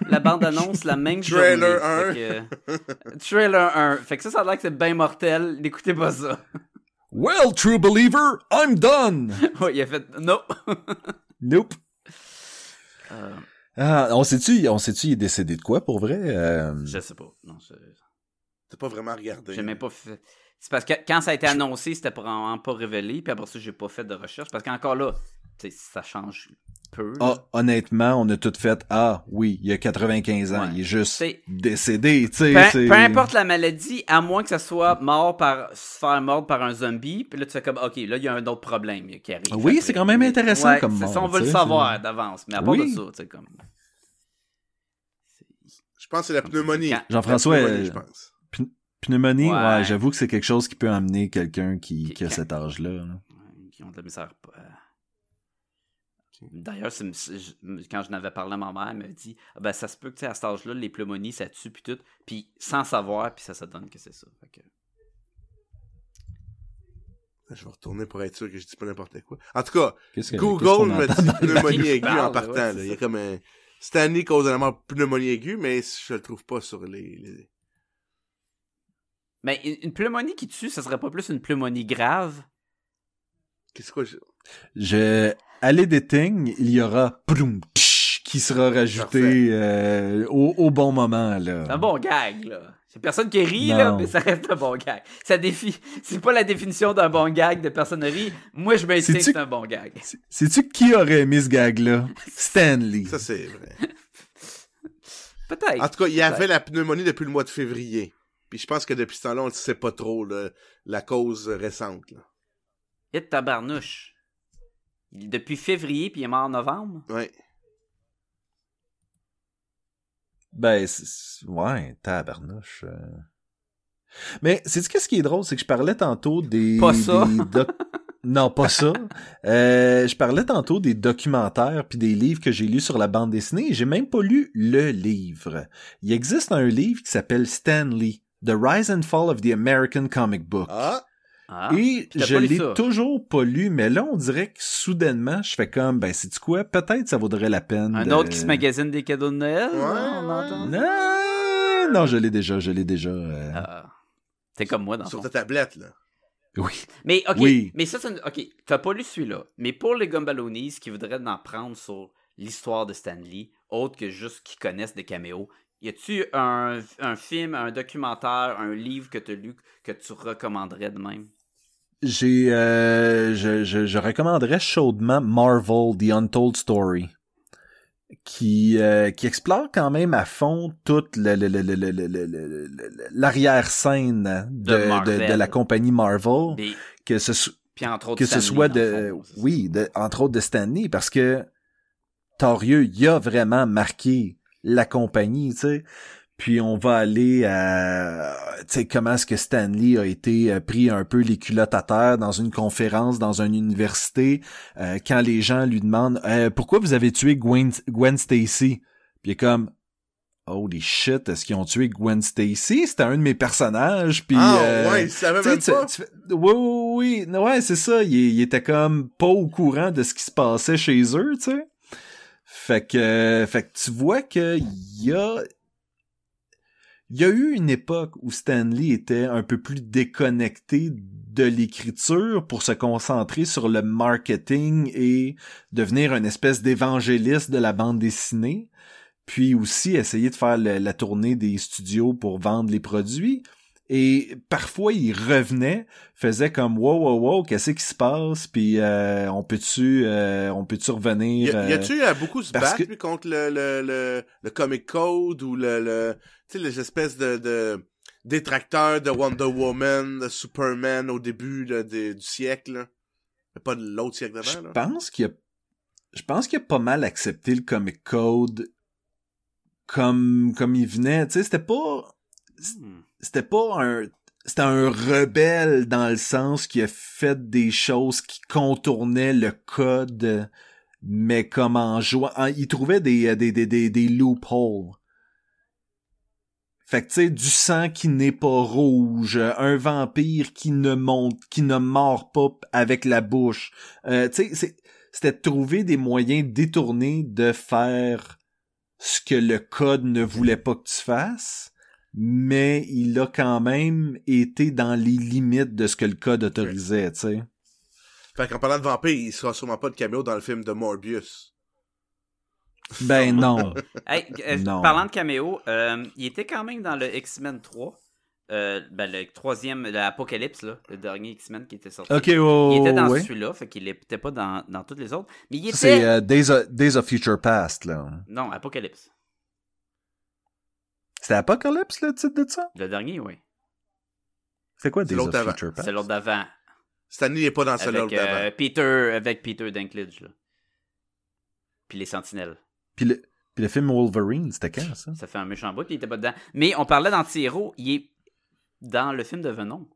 la bande-annonce la même Trailer journée. Fait que, euh, trailer 1. Fait que ça, ça a l'air que c'est bien mortel. N'écoutez pas ça. Well, true believer, I'm done! ouais, il a fait... Non. Nope. Euh, Ah, on sait-tu, on sait-tu, il est décédé de quoi, pour vrai? Euh, je sais pas. Non, je- T'as pas vraiment regardé. j'ai même pas fait... C'est parce que quand ça a été annoncé, c'était vraiment pas révélé. Puis après ça, j'ai pas fait de recherche. Parce qu'encore là, tu sais, ça change peu. Ah, honnêtement, on a tout fait, ah, oui, il a 95 ans, Ouais. il est juste C'est- décédé, tu sais. Peu, c'est- peu importe la maladie, à moins que ça soit mort par se faire mordre par un zombie, puis là tu fais comme ok, là il y a un autre problème qui arrive. Oui, après. c'est quand même intéressant Ouais, comme mort, ça, on veut le savoir c'est- d'avance, mais à part Oui. de ça, tu sais comme. Je pense que c'est la pneumonie. Jean-François, La pneumonie, euh, je pense. Pneumonie, ouais, Ouais. j'avoue que c'est quelque chose qui peut amener quelqu'un qui, Qui- qui a cet âge-là. Qui ont de la misère. euh. D'ailleurs, quand je n'avais parlé à ma mère, elle m'a dit Ah ben, ça se peut que tu sais, à cet âge-là, les pneumonies, ça tue, puis tout. Puis sans savoir, puis ça se donne que c'est ça. Fait que- Je vais retourner pour être sûr que je dis pas n'importe quoi. En tout cas, que- Google me dit pneumonie aiguë parle, en partant. ouais, là. c'est Il y a comme un... Stanley cause de la mort pneumonie aiguë, mais je le trouve pas sur les... les- Mais une- une pneumonie qui tue, ça serait pas plus une pneumonie grave? Qu'est-ce que je... Je, à l'editing, il y aura proum, tch, qui sera rajouté euh, au, au bon moment, là. C'est un bon gag, là. C'est personne qui rit, Non. là, mais ça reste un bon gag. Ça défie. C'est pas la définition d'un bon gag de personne rit. Moi, je maintiens que c'est un bon gag. Sais-tu qui aurait aimé ce gag-là? Stanley. Ça, c'est vrai. Peut-être. En tout cas, il y avait la pneumonie depuis le mois de février. Puis je pense que depuis ce temps-là, on ne sait pas trop là, la cause récente. Là. Et tabarnouche. Depuis février, puis il est mort en novembre. Ouais. Ben, ouais, tabarnouche. euh. Mais, c'est qu'est-ce qui est drôle, c'est que je parlais tantôt des... Pas ça. des doc- Non, pas ça. Euh, je parlais tantôt des documentaires puis des livres que j'ai lus sur la bande dessinée. et J'ai même pas lu le livre. Il existe un livre qui s'appelle Stanley, The Rise and Fall of the American Comic Book. Ah! Ah. Et je l'ai toujours pas lu, mais là, on dirait que soudainement, je fais comme, ben, c'est quoi? Peut-être ça vaudrait la peine. Un de- autre qui se magasine des cadeaux de Noël? Ouais, on ouais. entend. Non, non, je l'ai déjà, je l'ai déjà. euh, Ah. T'es comme moi dans Sur ta tablette, là. Oui. Mais ok, Oui. mais ça, c'est une- ok, t'as pas lu celui-là. Mais pour les Gumballoonies qui voudraient en prendre sur l'histoire de Stanley, autre que juste qu'ils connaissent des caméos, y a-tu un, un film, un documentaire, un livre que lu que tu recommanderais de même? j'ai, euh, je, je, je, recommanderais chaudement Marvel The Untold Story, qui, euh, qui explore quand même à fond toute l'arrière-scène de, de, la compagnie Marvel, que ce, puis entre autres que Stanley, ce soit de, oui, entre autres de Stanley, parce que Torieux, il a vraiment marqué la compagnie, tu sais. Puis on va aller à, tu sais, comment est-ce que Stanley a été euh, pris un peu les culottes à terre dans une conférence, dans une université, euh, quand les gens lui demandent Euh, pourquoi vous avez tué Gwen, Gwen Stacy. Puis il est comme Holy shit, est-ce qu'ils ont tué Gwen Stacy? C'était un de mes personnages. Puis ah, euh, ouais, tu même pas. tu- oui, oui, oui. Ouais, c'est ça. Il, il était comme pas au courant de ce qui se passait chez eux, tu sais. Fait que, fait que tu vois que il y a, il y a eu une époque où Stanley était un peu plus déconnecté de l'écriture pour se concentrer sur le marketing et devenir une espèce d'évangéliste de la bande dessinée. Puis aussi essayer de faire le- la tournée des studios pour vendre les produits. Et parfois, il revenait, faisait comme wow, wow, wow, qu'est-ce qui se passe? Puis euh, on peut-tu euh, on peut-tu revenir? Y, euh, a-tu à beaucoup se battre que- contre le, le, le, le Comic Code ou le, le tu sais les espèces de, de détracteurs de Wonder Woman, de Superman au début là, du siècle, là. Mais pas de l'autre siècle Je d'avant, là. pense qu'il a je pense qu'il a pas mal accepté le comic code comme comme il venait, tu sais, c'était pas Hmm. c'était pas un c'était un rebelle dans le sens qu'il a fait des choses qui contournaient le code mais comme en jouant il trouvait des des des des, des loopholes. Fait que tu sais du sang qui n'est pas rouge, un vampire qui ne monte qui ne mord pas avec la bouche. Euh, tu sais c'est c'était de trouver des moyens détournés de faire ce que le code ne voulait pas que tu fasses, mais il a quand même été dans les limites de ce que le code autorisait, tu sais. Fait qu'en parlant de vampire, il sera sûrement pas de caméo dans le film de Morbius. Ben non. Hey, euh, Non. parlant de caméo, euh, il était quand même dans le X-Men 3. Euh, ben, le troisième, l'Apocalypse, là, le dernier X-Men qui était sorti. Ok, oh, il était dans ouais. celui-là, fait qu'il était pas dans, dans toutes les autres. Mais il était. C'est Days, of, Days of Future Past, là. Non, Apocalypse. C'était Apocalypse, le titre de ça? Le dernier, oui. C'est quoi Days of l'autre d'avant. Future Past? C'est l'autre d'avant. Stanley est pas dans celui-là Avec, d'avant. euh, Peter, avec Peter Dinklage, là. Puis les Sentinelles. Puis le, puis le film Wolverine, c'était quand, ça? Ça fait un méchant bout, puis il était pas dedans. Mais on parlait d'anti-héros, il est dans le film de Venom.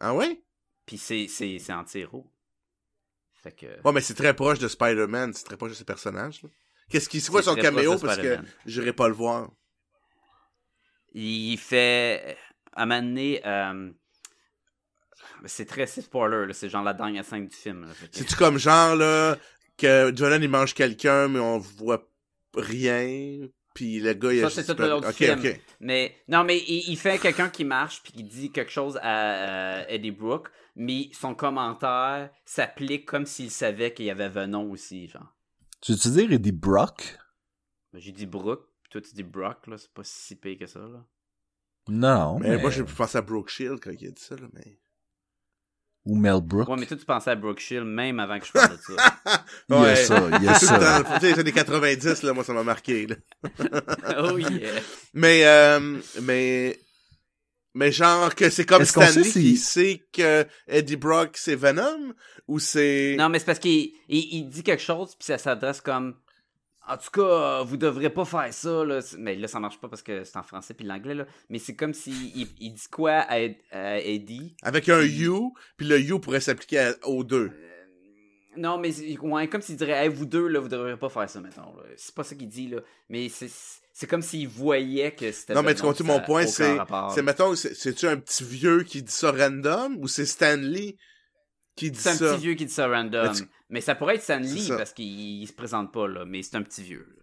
Ah ouais? Puis c'est, c'est, c'est anti-héros. Fait que. Ouais, mais c'est très proche de Spider-Man, c'est très proche de ses personnages. là. Qu'est-ce qu'il quoi C'est son caméo? parce que j'irai pas le voir. Il fait. À un moment donné, euh, C'est très c'est spoiler, là, c'est genre la dernière scène du film. là, C'est-tu comme genre, là, que Jolan, il mange quelqu'un, mais on voit rien, puis le gars, il Ça, a c'est juste... tout le long du film. Mais non, mais il, il fait quelqu'un qui marche puis qui dit quelque chose à, à Eddie Brooke, mais son commentaire s'applique comme s'il savait qu'il y avait Venom aussi, genre. Tu veux-tu dire Eddie Brock? Ben, J'ai dit Brooke, puis toi tu dis Brock, là, c'est pas si pire que ça, là. Non, Mais mais... moi, j'ai pu penser à Brooke Shield quand il a dit ça, là, mais... Ou Mel Brooks. Ouais, mais toi, tu pensais à Brooke Shield même avant que je parle de ça. Il y a ça, il y a ça. temps, tu sais, les années 90, là, moi, ça m'a marqué, là. oh yeah. Mais, euh, mais, mais genre que c'est comme Est-ce qu'on sait Stanley si- qui sait que Eddie Brock c'est Venom ou c'est Non, mais c'est parce qu'il il, il dit quelque chose, puis ça s'adresse comme. En tout cas, euh, vous devrez pas faire ça. Là. Mais là, ça marche pas parce que c'est en français puis l'anglais. là. Mais c'est comme s'il il, il dit quoi à, Ed- à Eddie? avec un you, puis le you pourrait s'appliquer aux deux. Non, mais ouais, comme s'il dirait, Hey, vous deux, là, vous devriez pas faire ça, mettons. là. C'est pas ça qu'il dit, là. Mais c'est, c'est comme s'il voyait que c'était Non, mais tu comprends mon point, c'est, c'est mettons, c'est- c'est-tu un petit vieux qui dit ça random ou c'est Stanley qui dit C'est un ça? petit vieux qui dit ça random. Mais tu- Mais ça pourrait être Stanley parce qu'il il se présente pas, là. Mais c'est un petit vieux. là.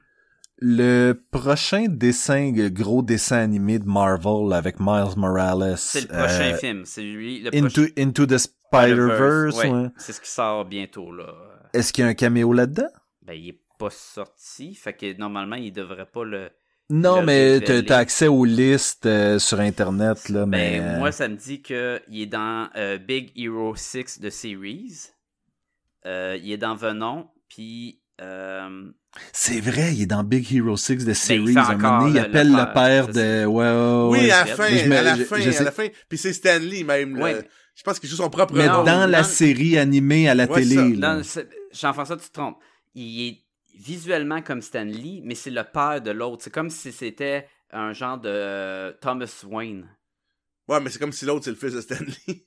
Le prochain dessin, euh, gros dessin animé de Marvel avec Miles Morales. C'est le prochain euh, film. C'est lui. Le Into, prochain- Into the Spider-Verse, Ouais, ouais. C'est ce qui sort bientôt, là. Est-ce qu'il y a un caméo là-dedans? Ben, il est pas sorti. Fait que normalement, il devrait pas le. Non, mais t'as révéler. t'as accès aux listes euh, sur Internet, là, mais... Ben, euh, moi, ça me dit qu'il est dans euh, Big Hero 6 de Series. Euh, il est dans Venom. Puis. euh, C'est vrai, il est dans Big Hero 6 de Series. Ben, encore donné, il le- appelle le le père, de... Ouais, ouais, Oui, à la Mais fin, je me- à la je- fin, je à la fin. Puis c'est Stanley même. Je pense qu'il joue son propre Mais rôle. dans la série animée à la Ouais, télé, Jean-François, tu te trompes. Il est visuellement comme Stanley, mais c'est le père de l'autre. C'est comme si c'était un genre de euh, Thomas Wayne. Ouais, mais c'est comme si l'autre c'est le fils de Stanley.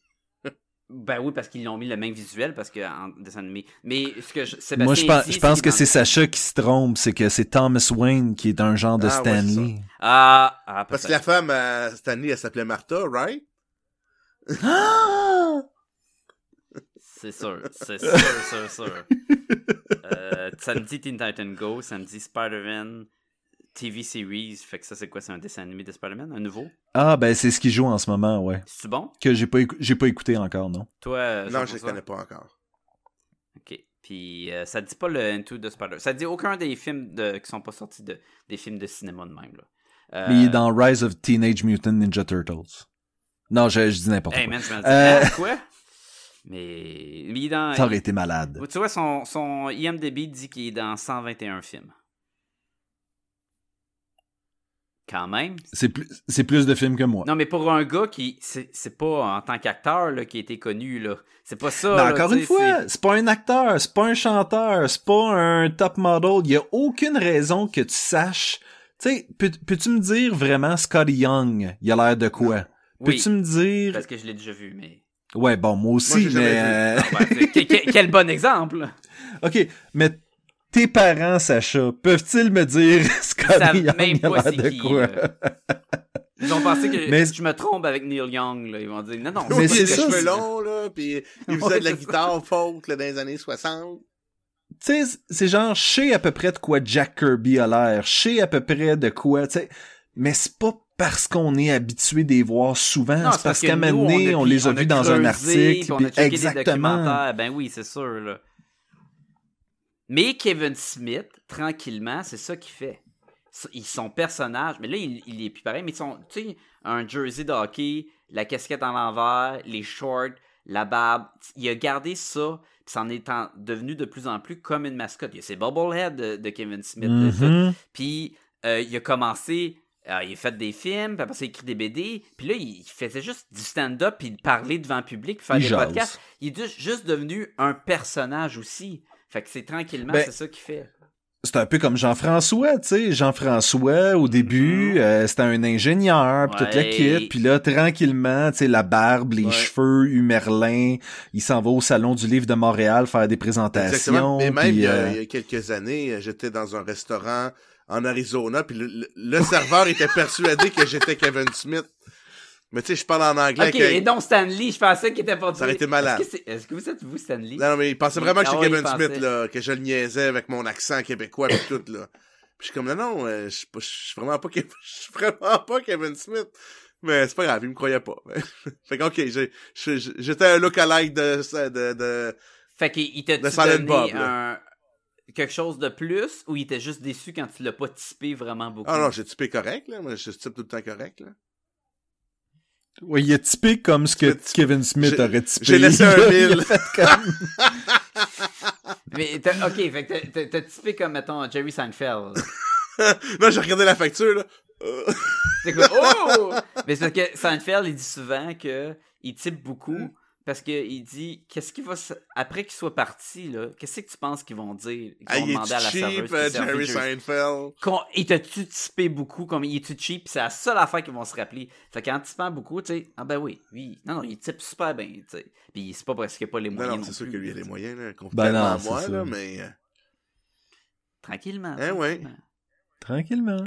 Ben oui, parce qu'ils l'ont mis le même visuel, parce que en dessin animé. Mais ce que je, Sébastien Moi, je pense, dit, je pense c'est que c'est Sacha qui se trompe, c'est que c'est Thomas Wayne qui est un genre de Ah, ouais, c'est Stanley. Ah, ah Parce que la femme à Stanley, elle s'appelait Martha, right? C'est sûr, c'est sûr, sûr, sûr. euh, samedi Teen Titan Go, samedi Spider-Man TV Series. Fait que ça, c'est quoi? C'est un dessin animé de Spider-Man? Un nouveau? Ah, ben c'est ce qu'il joue en ce moment, ouais. C'est bon? Que j'ai pas, pas écouté encore, non. Toi, euh, non, je les connais pas encore. Ok. Puis euh, ça dit pas le Into the Spider. Ça dit aucun des films de, qui sont pas sortis de, des films de cinéma de même. Là. Euh, Mais il est dans Rise of Teenage Mutant Ninja Turtles. Non, je, je dis n'importe Hey quoi. man, je me dis, Euh, ah, quoi? Mais, mais il est dans. Ça aurait été malade. Tu vois, son, son IMDb dit qu'il est dans 121 films. Quand même. C'est plus, c'est plus de films que moi. Non, mais pour un gars qui. C'est c'est pas en tant qu'acteur là, qui a été connu, là. C'est pas ça. Là, encore tu une fois, c'est pas un acteur, c'est pas un chanteur, c'est pas un top model. Il y a aucune raison que tu saches. Tu sais, peux, peux-tu me dire vraiment Scotty Young, il a l'air de quoi? Oui, Peux-tu me dire... parce que je l'ai déjà vu, mais. Ouais, bon, moi aussi, Moi, mais... vu. euh, Ah, ben, c'est- que- que- quel bon exemple! Ok, mais tes parents, Sacha, peuvent-ils me dire Ils savent Young même a pas l'air c'est de qui. quoi? Ils ont pensé que Mais- je me trompe avec Neil Young. Là. Ils vont dire non, non, Mais c'est ça, cheveux longs, là, puis il Ouais, faisait de la guitare folk, là, dans les années 60. Tu sais, c'est genre, je sais à peu près de quoi Jack Kirby a l'air, je sais à peu près de quoi, tu sais, mais c'est pas parce qu'on est habitué de les voir souvent, c'est parce qu'à un moment donné, on, les a vus dans un article, puis on a checké exactement. Ben oui, c'est sûr. Là. Mais Kevin Smith, tranquillement, c'est ça qu'il fait. Ça- il- Son personnage, mais là, il, il est plus pareil, mais son, tu sais, un jersey de hockey, la casquette en l'envers, les shorts, la barbe, il a gardé ça, puis est en- devenu de plus en plus comme une mascotte. Il y a ses bobbleheads de, de Kevin Smith. Mhm. Puis euh, il a commencé, euh, il a fait des films, puis après ça, il a écrit des BD, puis là, il faisait juste du stand-up, puis il parlait devant le public, puis faire Il des jase. podcasts. Il est juste, devenu un personnage aussi. Fait que c'est tranquillement, Ben, c'est ça qu'il fait. C'est un peu comme Jean-François, tu sais. Jean-François, au début, Mhm. euh, c'était un ingénieur, puis toute la kit. Puis là, tranquillement, tu sais, la barbe, les Ouais. cheveux, Humerlin, il s'en va au Salon du Livre de Montréal faire des présentations. Exactement. Mais même, puis, il y a- euh, il y a quelques années, j'étais dans un restaurant en Arizona, puis le, le- le serveur était persuadé que j'étais Kevin Smith. Mais tu sais, je parle en anglais. Ok, avec et donc Stanley, je pensais qu'il était pas Ça aurait été malade. Est-ce que, est-ce que vous êtes vous, Stanley? Non, non, mais il pensait vraiment que Ah j'étais Kevin Smith, là, que je le niaisais avec mon accent québécois et tout, là. Puis je suis comme, non, non, euh, je suis vraiment pas Kevin, je suis vraiment pas Kevin Smith. Mais c'est pas grave, il me croyait pas. fait que, ok, j'étais un look-alike de, de, de, Fait qu'il il t'a donné Bob, un, quelque chose de plus ou il était juste déçu quand tu l'as pas typé vraiment beaucoup? Ah non, j'ai typé correct, là. Moi, je type tout le temps correct, là. Oui, il a typé comme ce que Kevin Smith aurait typé. j'ai laissé un mille. comme- Mais, t'as- ok, fait que t'as- typé comme, mettons, Jerry Seinfeld. non, j'ai regardé la facture, là. C'est quoi? Oh! Mais c'est parce que Seinfeld, il dit souvent que il type beaucoup Mm. Parce que il dit qu'est-ce qu'il va se- après qu'il soit parti là, qu'est-ce que tu penses qu'ils vont dire? Ils ah, vont il demander à la est cheap, serveuse euh, servait Jerry Jerry- Seinfeld? Il t'a-tu typé beaucoup? Comme il est-tu cheap, c'est la seule affaire qu'ils vont se rappeler. Fait qu'en typant beaucoup, tu sais, ah ben oui, oui, non non, il type super bien, tu sais. Puis c'est pas parce qu'il a pas les Non, moyens. non, c'est sûr que lui, a les moyens, là, Ben non, à moi, ça. là, mais... euh, Tranquillement. Eh ouais. tranquillement. Tranquillement.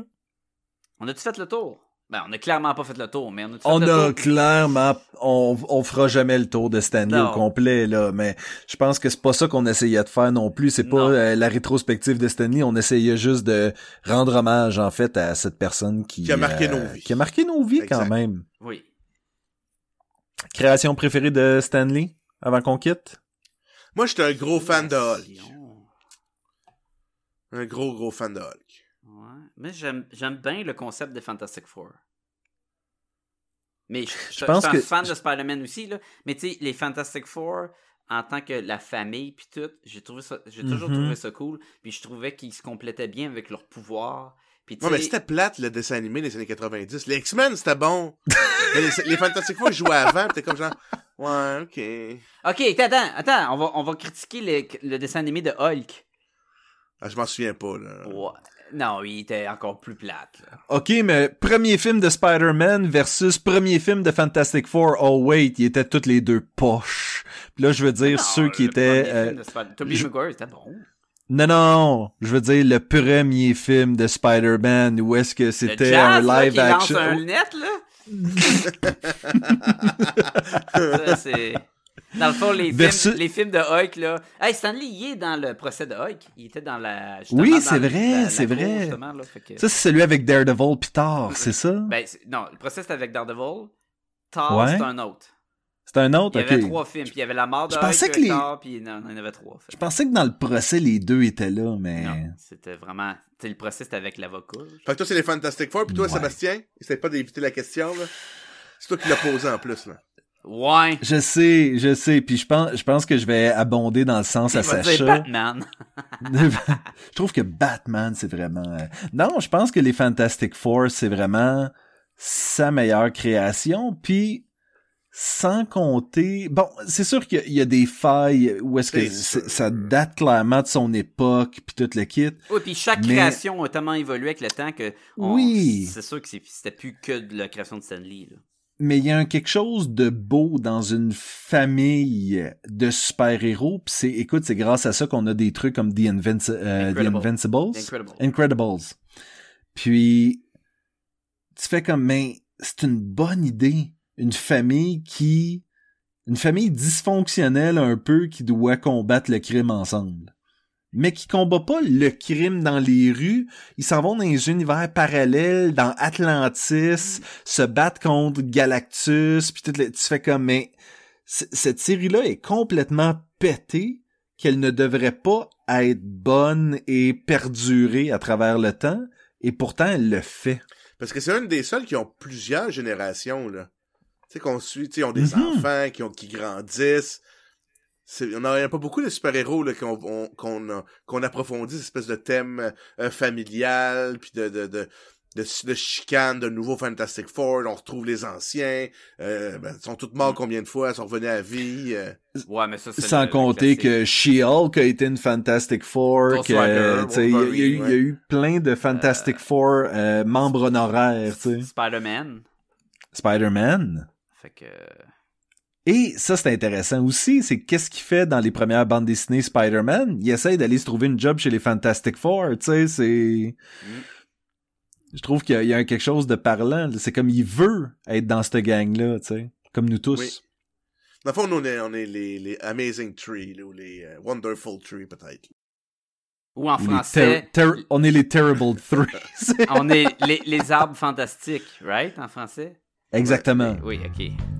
On a-tu fait le tour? Ben, on a clairement pas fait le tour, mais on fait On le a tour? clairement, on, on fera jamais le tour de Stanley Non. au complet, là, mais je pense que c'est pas ça qu'on essayait de faire non plus. C'est pas euh, la rétrospective de Stanley. On essayait juste de rendre hommage, en fait, à cette personne qui, Qui a marqué euh, nos vies. Qui a marqué nos vies, quand même. Oui. Création préférée de Stanley, avant qu'on quitte? Moi, j'étais un gros fan de Hulk. Un gros, gros fan de Hulk. Mais j'aime j'aime bien le concept de Fantastic Four. Mais je, je, pense je suis un que- fan de Spider-Man aussi, là. Mais tu sais, les Fantastic Four, en tant que la famille puis tout, j'ai trouvé ça, j'ai toujours Mhm. trouvé ça cool. Puis je trouvais qu'ils se complétaient bien avec leurs pouvoirs. Puis tu Ouais, mais sais, c'était plate, le dessin animé des années 90. Les X-Men, c'était bon. mais les, les Fantastic Four, ils jouaient avant, pis t'es comme genre, ouais, ok. Ok, attends, attends, on va, on va critiquer le, le dessin animé de Hulk. Ah, je m'en souviens pas, là. Ouais. Non, il était encore plus plate. là. OK, mais premier film de Spider-Man versus premier film de Fantastic Four. Oh wait, ils étaient tous les deux poches. Puis là, je veux dire Non, ceux qui étaient... euh, Tobey je- Maguire, c'était bon. Non, non, je veux dire le premier film de Spider-Man où est-ce que c'était un là, live qui action? lance un lunette, là. Ça, c'est... Dans le fond, les, Versus- films, les films de Hulk, là... Hey, Stanley, il est dans le procès de Hulk. Il était dans la... Oui, c'est vrai, c'est vrai. là, que- Ça, c'est celui avec Daredevil puis Thor, c'est ça? Ben, c'est- non, le procès, c'était avec Daredevil. Thor, Ouais. c'est un autre. C'est un autre, Il y avait trois films, puis il y avait la mort de Je Hulk, pensais que les- Thor, puis non, il y en avait trois. fait. Je pensais que dans le procès, les deux étaient là, mais... Non, c'était vraiment... Tu sais, le procès, c'était avec l'avocat. Fait que toi, c'est les Fantastic Four, pis toi, Ouais. Sébastien, essaye pas d'éviter la question, là. C'est toi qui l'as posé en plus, là. Ouais. Je sais, je sais, puis je pense, je pense que je vais abonder dans le sens à Sacha. Batman. je trouve que Batman, c'est vraiment... euh, Non, je pense que les Fantastic Four, c'est vraiment sa meilleure création, puis sans compter... Bon, c'est sûr qu'il y a- il y a des failles où est-ce que ça date clairement de son époque, puis tout le kit. Oui, puis chaque Mais- création a tellement évolué avec le temps que on- Oui. c'est sûr que c'était plus que de la création de Stanley. Là. Mais il y a un quelque chose de beau dans une famille de super-héros, puis c'est, écoute, c'est grâce à ça qu'on a des trucs comme The, Invinci- euh, The. Invincibles. Incredible. Incredibles. Puis, tu fais comme, mais c'est une bonne idée. Une famille qui, une famille dysfonctionnelle un peu qui doit combattre le crime ensemble. Mais qui combat pas le crime dans les rues. Ils s'en vont dans les univers parallèles, dans Atlantis, se battre contre Galactus, puis tout le- tu fais comme, mais cette série-là est complètement pétée qu'elle ne devrait pas être bonne et perdurer à travers le temps, et pourtant elle le fait. Parce que c'est une des seules qui ont plusieurs générations, là. Tu sais, qu'on suit, tu sais, ils ont des Mhm. enfants qui, ont, qui grandissent. C'est- On n'a pas beaucoup de super-héros là, qu'on on- qu'on a- qu'on approfondit, cette espèce de thème euh, familial, puis de, de, de, de, de chicane, de nouveaux Fantastic Four, on retrouve les anciens, euh, ben, ils sont tous morts combien de fois, ils sont revenus à vie. euh. Ouais, mais ça, c'est Sans le- compter que She-Hulk a été une Fantastic Four, Ghost que, Rider, tu sais, il y, a- il y a eu- Wolverine, il y a eu plein de Fantastic Four euh, membres honoraires, tu sais. Spider-Man. Spider-Man? Fait que. Et ça, c'est intéressant aussi, c'est qu'est-ce qu'il fait dans les premières bandes dessinées Spider-Man? Il essaye d'aller se trouver une job chez les Fantastic Four, tu sais, c'est... Je trouve qu'il y a- il y, a quelque chose de parlant. C'est comme il veut être dans cette gang-là, tu sais. Comme nous tous. Oui. Dans le fond, nous, on est, on est les, les Amazing Tree, ou les euh, Wonderful Tree, peut-être. Ou en français, ter- ter- on est les Terrible Three. on est les, les arbres fantastiques, right? En français? Exactement. Oui, ok.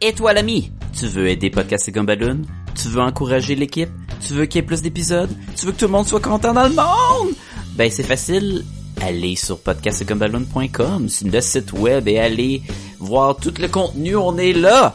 Et toi, l'ami, tu veux aider Podcast et Gumballoon? Tu veux encourager l'équipe? Tu veux qu'il y ait plus d'épisodes? Tu veux que tout le monde soit content dans le monde? Ben, c'est facile. Allez sur podcastgumballoon.com, sur le site web et allez voir tout le contenu, on est là.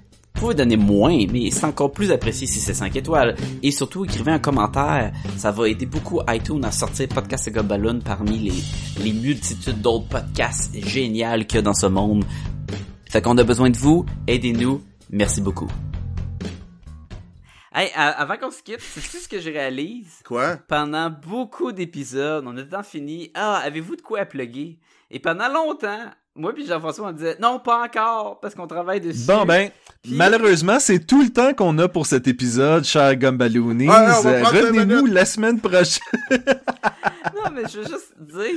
Vous pouvez donner moins, mais c'est encore plus apprécié si c'est 5 étoiles. Et surtout, écrivez un commentaire. Ça va aider beaucoup iTunes à sortir Podcast et Gobaloon parmi les, les multitudes d'autres podcasts géniaux qu'il y a dans ce monde. Fait qu'on a besoin de vous. Aidez-nous. Merci beaucoup. Hey, avant qu'on se quitte, c'est ce que je réalise? Quoi? Pendant beaucoup d'épisodes, on a temps fini. Ah, avez-vous de quoi à plugger? Et pendant longtemps, moi puis Jean-François, on disait non, pas encore, parce qu'on travaille dessus. Bon ben, Puis- malheureusement, c'est tout le temps qu'on a pour cet épisode, chers Gumballoonies. Va Euh, Revenez-nous la semaine prochaine. Non, mais je veux juste dire,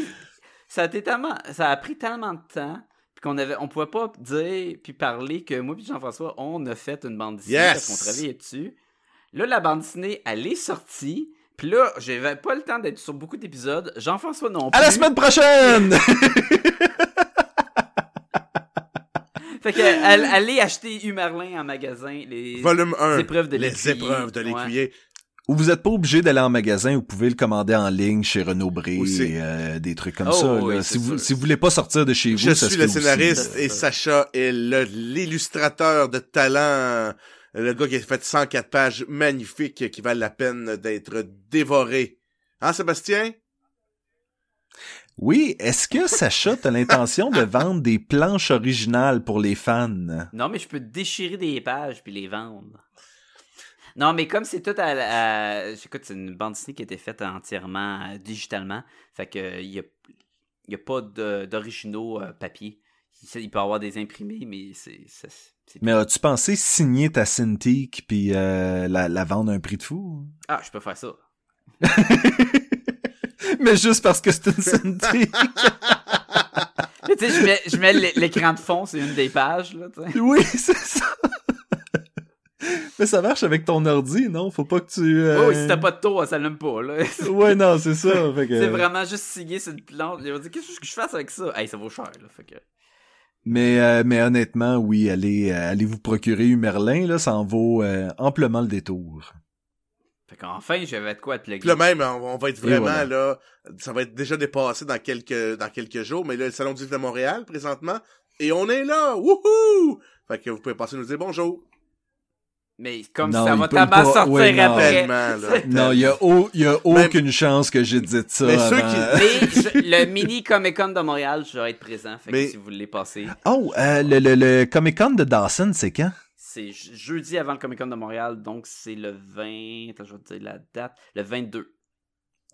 ça a été tellement, ça a pris tellement de temps, puis qu'on avait, on pouvait pas dire puis parler que moi puis Jean-François, on a fait une bande dessinée Yes! parce qu'on travaillait dessus. Là, la bande dessinée, elle est sortie. Puis là, j'avais pas le temps d'être sur beaucoup d'épisodes. Jean-François non plus. À la semaine prochaine! Fait que, elle- allez acheter Humerlin en magasin. Les Volume 1. épreuves de Les l'écuyer. épreuves de l'écuyer. Ou vous êtes pas obligé d'aller en magasin, vous pouvez le commander en ligne chez Renaud Bré Aussi. et euh, des trucs comme Oh, ça. oui, là. c'est Si, vous, si vous voulez pas sortir de chez vous, Je ça suis se le aussi. scénariste et. Sacha est le- l'illustrateur de talent. Le gars qui a fait 104 pages magnifiques qui valent la peine d'être dévoré. Hein, Sébastien? Oui, est-ce que Sacha t'as l'intention de vendre des planches originales pour les fans? Non, mais je peux déchirer des pages puis les vendre. Non, mais comme c'est tout à... à- Écoute, c'est une bande dessinée qui a été faite entièrement euh, digitalement. Fait que il y a, pas d'originaux euh, papier. Il peut y avoir des imprimés, mais c'est- Mais as-tu pensé signer ta Cintiq puis euh, la, la vendre à un prix de fou? Ah, je peux faire ça. Mais juste parce que c'est une. Mais tu sais, je mets, je mets l'é- l'écran de fond, c'est une des pages, là, oui, c'est ça. Mais ça marche avec ton ordi, non? Faut pas que tu... euh, Oh, si t'as pas de tour, ça s'allume pas, là. Ouais, non, c'est ça. Fait que... C'est vraiment juste signer sur une plante. Ils vont dire, qu'est-ce que je fasse avec ça? Hey, ça vaut cher, là. Fait que... Mais, euh, mais honnêtement, oui, allez, euh, allez vous procurer Humerlin, là, ça en vaut euh, amplement le détour. Fait qu'enfin, j'avais de quoi te Puis là même, on, on va être vraiment voilà. là, ça va être déjà dépassé dans quelques dans quelques jours, mais là, le Salon du livre de Montréal présentement, et on est là, wouhou! Fait que vous pouvez passer nous dire bonjour. Mais comme Non, ça va pas- sortir ouais, non. après. Là. Non, il y a, au- y a aucune chance que j'ai dit ça Mais ceux qui- Mais je- le mini Comic Con de Montréal, je vais être présent. Fait Mais- que si vous voulez passer, Oh, euh, le, le, le Comic-Con de Dawson, c'est quand? C'est je- jeudi avant le Comic Con de Montréal, donc c'est le 20. Attends, je vais te dire la date. Le 22.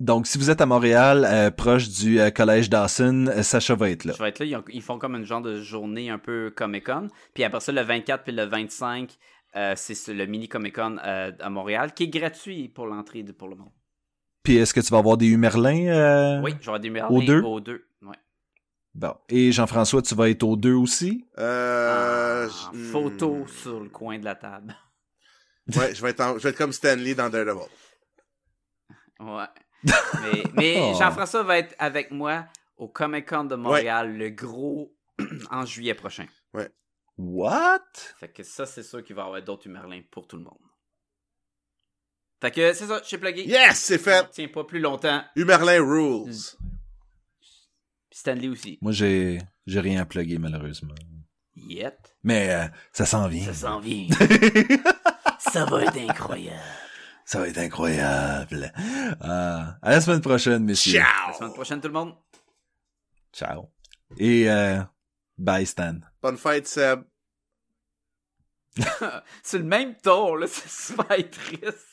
Donc, si vous êtes à Montréal, euh, proche du euh, collège Dawson, euh, Sacha va être là. Je vais être là. Ils, ont- ils font comme une genre de journée un peu Comic Con. Puis après ça, le 24 puis le 25, euh, c'est ce- le mini Comic Con à Montréal, qui est gratuit pour l'entrée pour le monde. Puis, est-ce que tu vas avoir des Humerlins? Oui, j'aurai des meilleurs Aux deux? Aux deux. Bon. Et Jean-François, tu vas être aux deux aussi? Euh, Ah, je- photo hmm. sur le coin de la table. Ouais, je vais être en- je vais être comme Stanley dans Daredevil. Ouais. Mais, mais Oh. Jean-François va être avec moi au Comic Con de Montréal, le gros, en juillet prochain. What? Fait que ça, c'est sûr qu'il va y avoir d'autres Humerlins pour tout le monde. Fait que c'est ça, j'ai plugué. Yes, c'est fait. Tiens pas plus longtemps. Humerlin Rules. Stanley aussi. Moi, j'ai, j'ai rien à plugger, malheureusement. Yet. Mais, euh, ça s'en vient. Ça s'en vient. ça va être incroyable. Ça va être incroyable. Ah, à la semaine prochaine, messieurs. La Ciao! semaine prochaine, tout le monde. Ciao. Et, euh, bye, Stan. Bonne fête, Seb. C'est le même ton, là, c'est super triste.